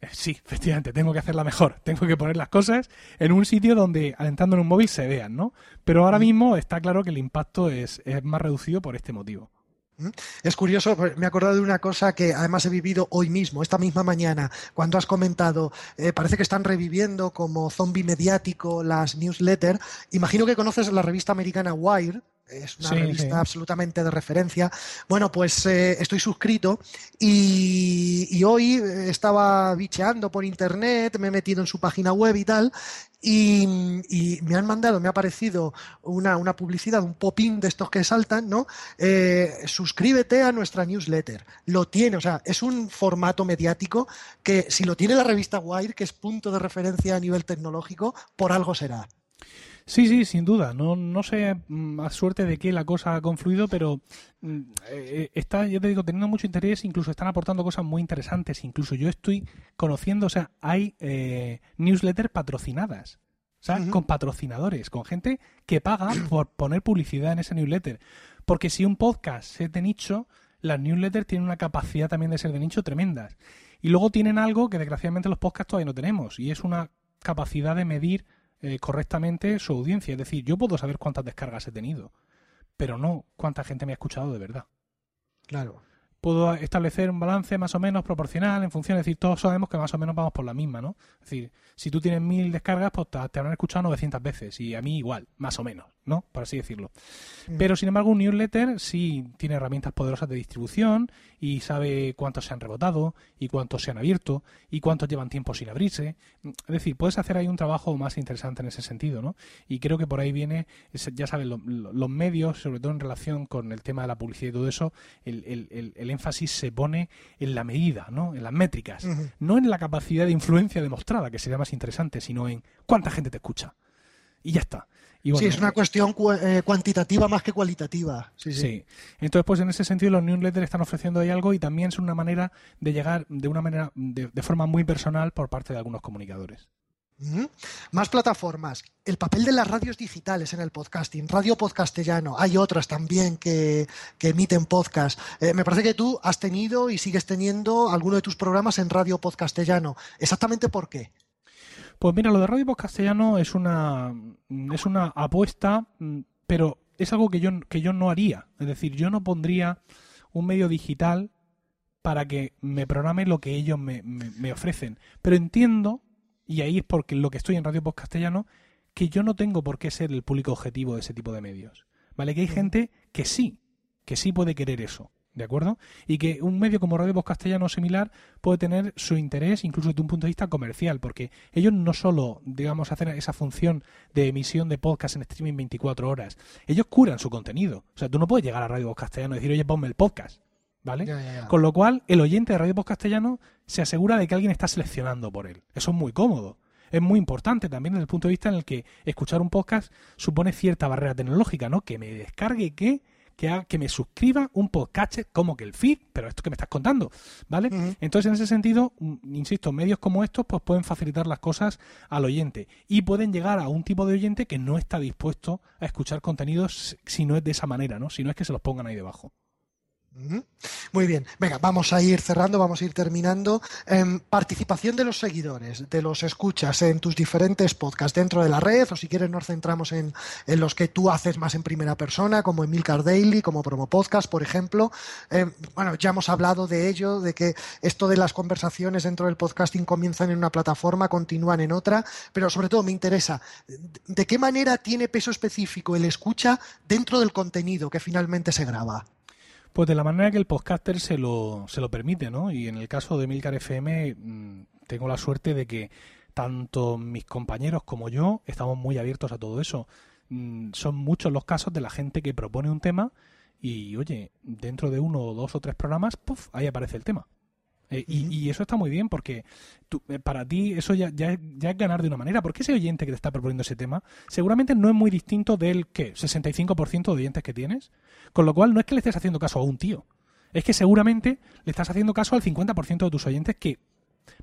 Eh, sí, efectivamente, tengo que hacerla mejor. Tengo que poner las cosas en un sitio donde, alentando en un móvil, se vean, ¿no? Pero ahora mm. mismo está claro que el impacto es, es más reducido por este motivo. Mm. Es curioso, me he acordado de una cosa que además he vivido hoy mismo, esta misma mañana, cuando has comentado, eh, parece que están reviviendo como zombie mediático las newsletters. Imagino que conoces la revista americana Wire, es una revista absolutamente de referencia. Bueno, pues eh, estoy suscrito y, hoy estaba bicheando por internet, me he metido en su página web y tal, y, me han mandado, me ha aparecido una, una publicidad, un pop-in de estos que saltan, ¿no? Eh, suscríbete a nuestra newsletter. Lo tiene, o sea, es un formato mediático que si lo tiene la revista Wire, que es punto de referencia a nivel tecnológico, por algo será. Sí, sí, sin duda. No, no sé mm, a suerte de qué la cosa ha confluido, pero mm, eh, está, yo te digo, teniendo mucho interés, incluso están aportando cosas muy interesantes. Incluso yo estoy conociendo, o sea, hay eh, newsletters patrocinadas. O sea, con patrocinadores, con gente que paga por poner publicidad en ese newsletter. Porque si un podcast es de nicho, las newsletters tienen una capacidad también de ser de nicho tremendas. Y luego tienen algo que desgraciadamente los podcasts todavía no tenemos, y es una capacidad de medir eh, correctamente su audiencia. Es decir, yo puedo saber cuántas descargas he tenido, pero no cuánta gente me ha escuchado de verdad. Claro. Puedo establecer un balance más o menos proporcional en función, es decir, todos sabemos que más o menos vamos por la misma, ¿no? Es decir, si tú tienes mil descargas, pues te, habrán escuchado 900 veces y a mí igual, más o menos, ¿no? Por así decirlo. Mm. Pero sin embargo, un newsletter sí tiene herramientas poderosas de distribución y sabe cuántos se han rebotado y cuántos se han abierto y cuántos llevan tiempo sin abrirse. Es decir, puedes hacer ahí un trabajo más interesante en ese sentido, ¿no? Y creo que por ahí viene, ya sabes, los medios, sobre todo en relación con el tema de la publicidad y todo eso, el, énfasis se pone en la medida, ¿no? En las métricas, no en la capacidad de influencia demostrada, que sería más interesante, sino en cuánta gente te escucha. Y ya está. Y sí, es una cuestión eh, cuantitativa más que cualitativa. Sí, sí, Entonces, pues en ese sentido los newsletters están ofreciendo ahí algo y también es una manera de llegar de una manera, de, forma muy personal por parte de algunos comunicadores. Más plataformas. El papel de las radios digitales en el podcasting. Radio Podcastellano. Hay otras también que, emiten podcast. Eh, me parece que tú has tenido y sigues teniendo alguno de tus programas en Radio Podcastellano. ¿Exactamente por qué? Pues mira, lo de Radio Post Castellano es una, es una apuesta, mm, pero es algo que yo, que yo no haría. Es decir, yo no pondría un medio digital para que me programe lo que ellos me, me, ofrecen. Pero entiendo, y ahí es porque lo que estoy en Radio Post Castellano, que yo no tengo por qué ser el público objetivo de ese tipo de medios. ¿Vale? Que hay gente que sí, que sí puede querer eso. ¿De acuerdo? Y que un medio como Radio Voz Castellano similar puede tener su interés incluso desde un punto de vista comercial, porque ellos no solo, digamos, hacen esa función de emisión de podcast en streaming 24 horas, ellos curan su contenido. O sea, tú no puedes llegar a Radio Voz Castellano y decir, oye, ponme el podcast. ¿Vale? Con lo cual, el oyente de Radio Voz Castellano se asegura de que alguien está seleccionando por él. Eso es muy cómodo es muy importante también desde el punto de vista en el que escuchar un podcast supone cierta barrera tecnológica, ¿no? Que me descargue que que, que me suscriba un podcast como que el feed, pero esto que me estás contando, ¿vale? Entonces, en ese sentido, mm, insisto, medios como estos pues pueden facilitar las cosas al oyente y pueden llegar a un tipo de oyente que no está dispuesto a escuchar contenidos si no es de esa manera, ¿no? Si no es que se los pongan ahí debajo. Muy bien, venga, vamos a ir cerrando, vamos a ir terminando. Em, participación de los seguidores, de los escuchas en tus diferentes podcasts dentro de la red, o si quieres nos centramos en, los que tú haces más en primera persona, como en Milcar Daily, como Promo Podcast, por ejemplo. Em, bueno, ya hemos hablado de ello, de que esto de las conversaciones dentro del podcasting comienzan en una plataforma, continúan en otra, pero sobre todo me interesa, ¿de qué manera tiene peso específico el escucha dentro del contenido que finalmente se graba? Pues de la manera que el podcaster se lo, se lo permite, ¿no? Y en el caso de Milcar FM mm, tengo la suerte de que tanto mis compañeros como yo estamos muy abiertos a todo eso. Mm, son muchos los casos de la gente que propone un tema y, oye, dentro de uno o dos o tres programas, ¡puf! ahí aparece el tema. Eh, y, eso está muy bien porque eh, para ti eso ya, ya, es ganar de una manera. Porque ese oyente que te está proponiendo ese tema seguramente no es muy distinto del ¿qué? 65% de oyentes que tienes. Con lo cual no es que le estés haciendo caso a un tío. Es que seguramente le estás haciendo caso al 50% de tus oyentes que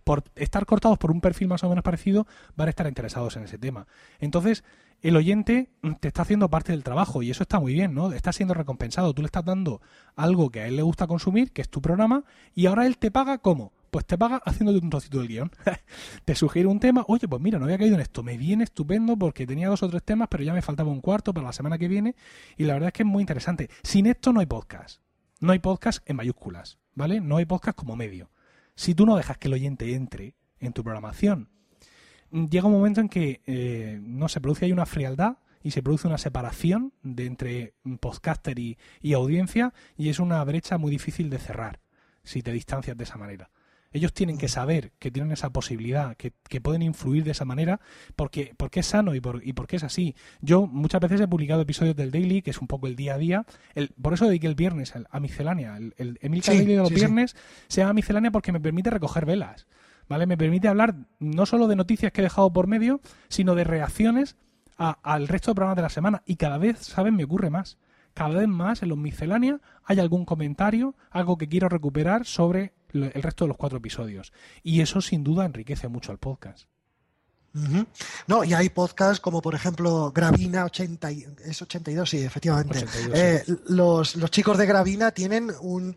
por estar cortados por un perfil más o menos parecido van a estar interesados en ese tema. Entonces, el oyente te está haciendo parte del trabajo y eso está muy bien, ¿no? Está siendo recompensado. Tú le estás dando algo que a él le gusta consumir, que es tu programa, y ahora él te paga ¿cómo? Pues te paga haciéndote un trocito del guion. te sugiere un tema, oye, pues mira, no había caído en esto, me viene estupendo porque tenía dos o tres temas, pero ya me faltaba un cuarto para la semana que viene, y la verdad es que es muy interesante. Sin esto no hay podcast. No hay podcast en mayúsculas, ¿vale? No hay podcast como medio. Si tú no dejas que el oyente entre en tu programación llega un momento en que eh, no se produce ahí una frialdad y se produce una separación de entre podcaster y, y audiencia y es una brecha muy difícil de cerrar si te distancias de esa manera. Ellos tienen que saber que tienen esa posibilidad, que, pueden influir de esa manera, porque, porque es sano y, por, y porque es así. Yo muchas veces he publicado episodios del Daily, que es un poco el día a día. El, por eso dediqué el viernes a miscelánea. El, el Emil Daily de los viernes se llama miscelánea porque me permite recoger velas. ¿Vale? Me permite hablar no solo de noticias que he dejado por medio, sino de reacciones al resto de programas de la semana. Y cada vez, ¿saben? Me ocurre más cada vez más en los misceláneos hay algún comentario, algo que quiero recuperar sobre el resto de los cuatro episodios. Y eso sin duda enriquece mucho al podcast. No, y hay podcasts como por ejemplo Gravina 80, es 82, sí, efectivamente. Eh, los, los chicos de Gravina tienen un,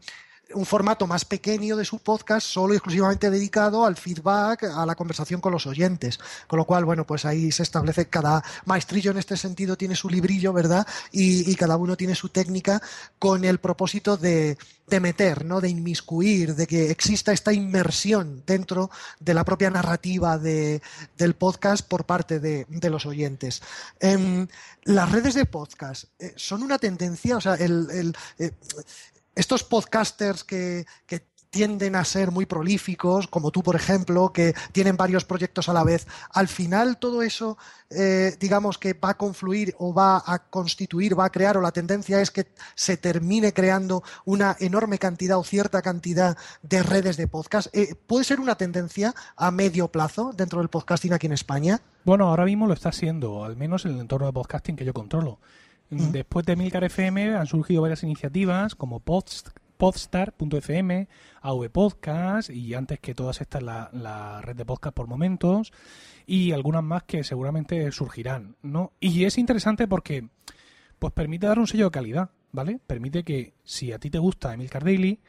un formato más pequeño de su podcast, solo y exclusivamente dedicado al feedback, a la conversación con los oyentes. Con lo cual, bueno, pues ahí se establece, cada maestrillo en este sentido tiene su librillo, ¿verdad? Y, cada uno tiene su técnica con el propósito de, meter, ¿no? De inmiscuir, de que exista esta inmersión dentro de la propia narrativa del podcast por parte de, los oyentes. Em, las redes de podcast eh, son una tendencia, o sea, el, eh, estos podcasters que, tienden a ser muy prolíficos, como tú, por ejemplo, que tienen varios proyectos a la vez, al final todo eso, eh, digamos que va a confluir o va a constituir, va a crear, o la tendencia es que se termine creando una enorme cantidad o cierta cantidad de redes de podcast. Eh, ¿Puede ser una tendencia a medio plazo dentro del podcasting aquí en España? Bueno, ahora mismo lo está siendo, al menos en el entorno de podcasting que yo controlo. Después de Milcar FM han surgido varias iniciativas como Podstar.fm, AV Podcast y antes que todas estas la, la, red de podcast por momentos y algunas más que seguramente surgirán, ¿no? Y es interesante porque pues permite dar un sello de calidad, ¿vale? Permite que si a ti te gusta Emilcar Daily,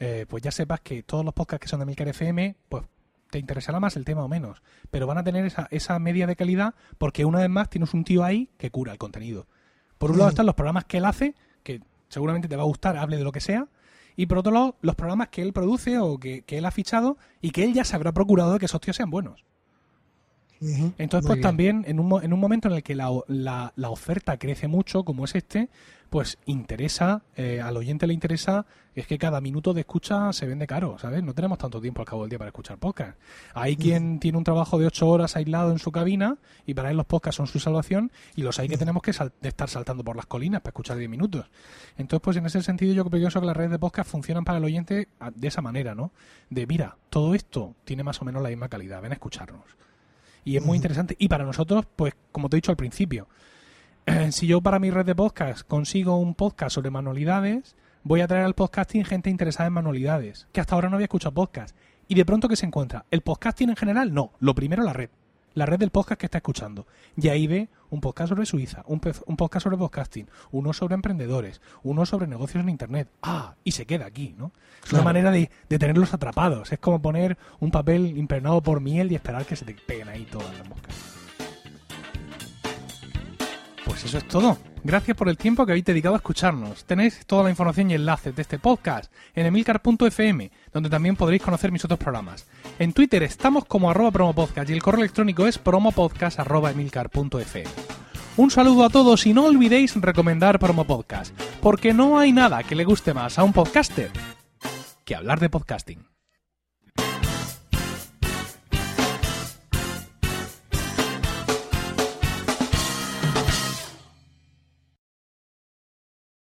eh, pues ya sepas que todos los podcasts que son de Emilcar FM, pues te interesará más el tema o menos, pero van a tener esa, esa media de calidad porque una vez más tienes un tío ahí que cura el contenido. Por un lado están los programas que él hace, que seguramente te va a gustar, hable de lo que sea. Y por otro lado, los programas que él produce o que, él ha fichado y que él ya se habrá procurado de que esos tíos sean buenos. Entonces, pues también en un, en un momento en el que la, la, la, oferta crece mucho, como es este, pues interesa, eh, al oyente le interesa, es que cada minuto de escucha se vende caro, ¿sabes? No tenemos tanto tiempo al cabo del día para escuchar podcast. Hay quien tiene un trabajo de ocho horas aislado en su cabina y para él los podcasts son su salvación y los hay que tenemos que estar saltando por las colinas para escuchar diez minutos. Entonces, pues en ese sentido yo pienso que las redes de podcast funcionan para el oyente de esa manera, ¿no? De, mira, todo esto tiene más o menos la misma calidad, ven a escucharnos. Y es muy interesante. Y para nosotros, pues como te he dicho al principio, si yo para mi red de podcast consigo un podcast sobre manualidades, voy a traer al podcasting gente interesada en manualidades, que hasta ahora no había escuchado podcast. Y de pronto, ¿qué se encuentra? ¿El podcasting en general? No. Lo primero, la red. La red del podcast que está escuchando. Y ahí ve un podcast sobre Suiza, un, podcast sobre podcasting, uno sobre emprendedores, uno sobre negocios en Internet. Ah, y se queda aquí, ¿no? Es una manera de, de, tenerlos atrapados. Es como poner un papel impregnado por miel y esperar que se te peguen ahí todas las moscas. Pues eso es todo. Gracias por el tiempo que habéis dedicado a escucharnos. Tenéis toda la información y enlaces de este podcast en emilcar.fm, donde también podréis conocer mis otros programas. En Twitter estamos como arroba promopodcast y el correo electrónico es promopodcast.emilcar.fm. Un saludo a todos y no olvidéis recomendar Promopodcast, porque no hay nada que le guste más a un podcaster que hablar de podcasting.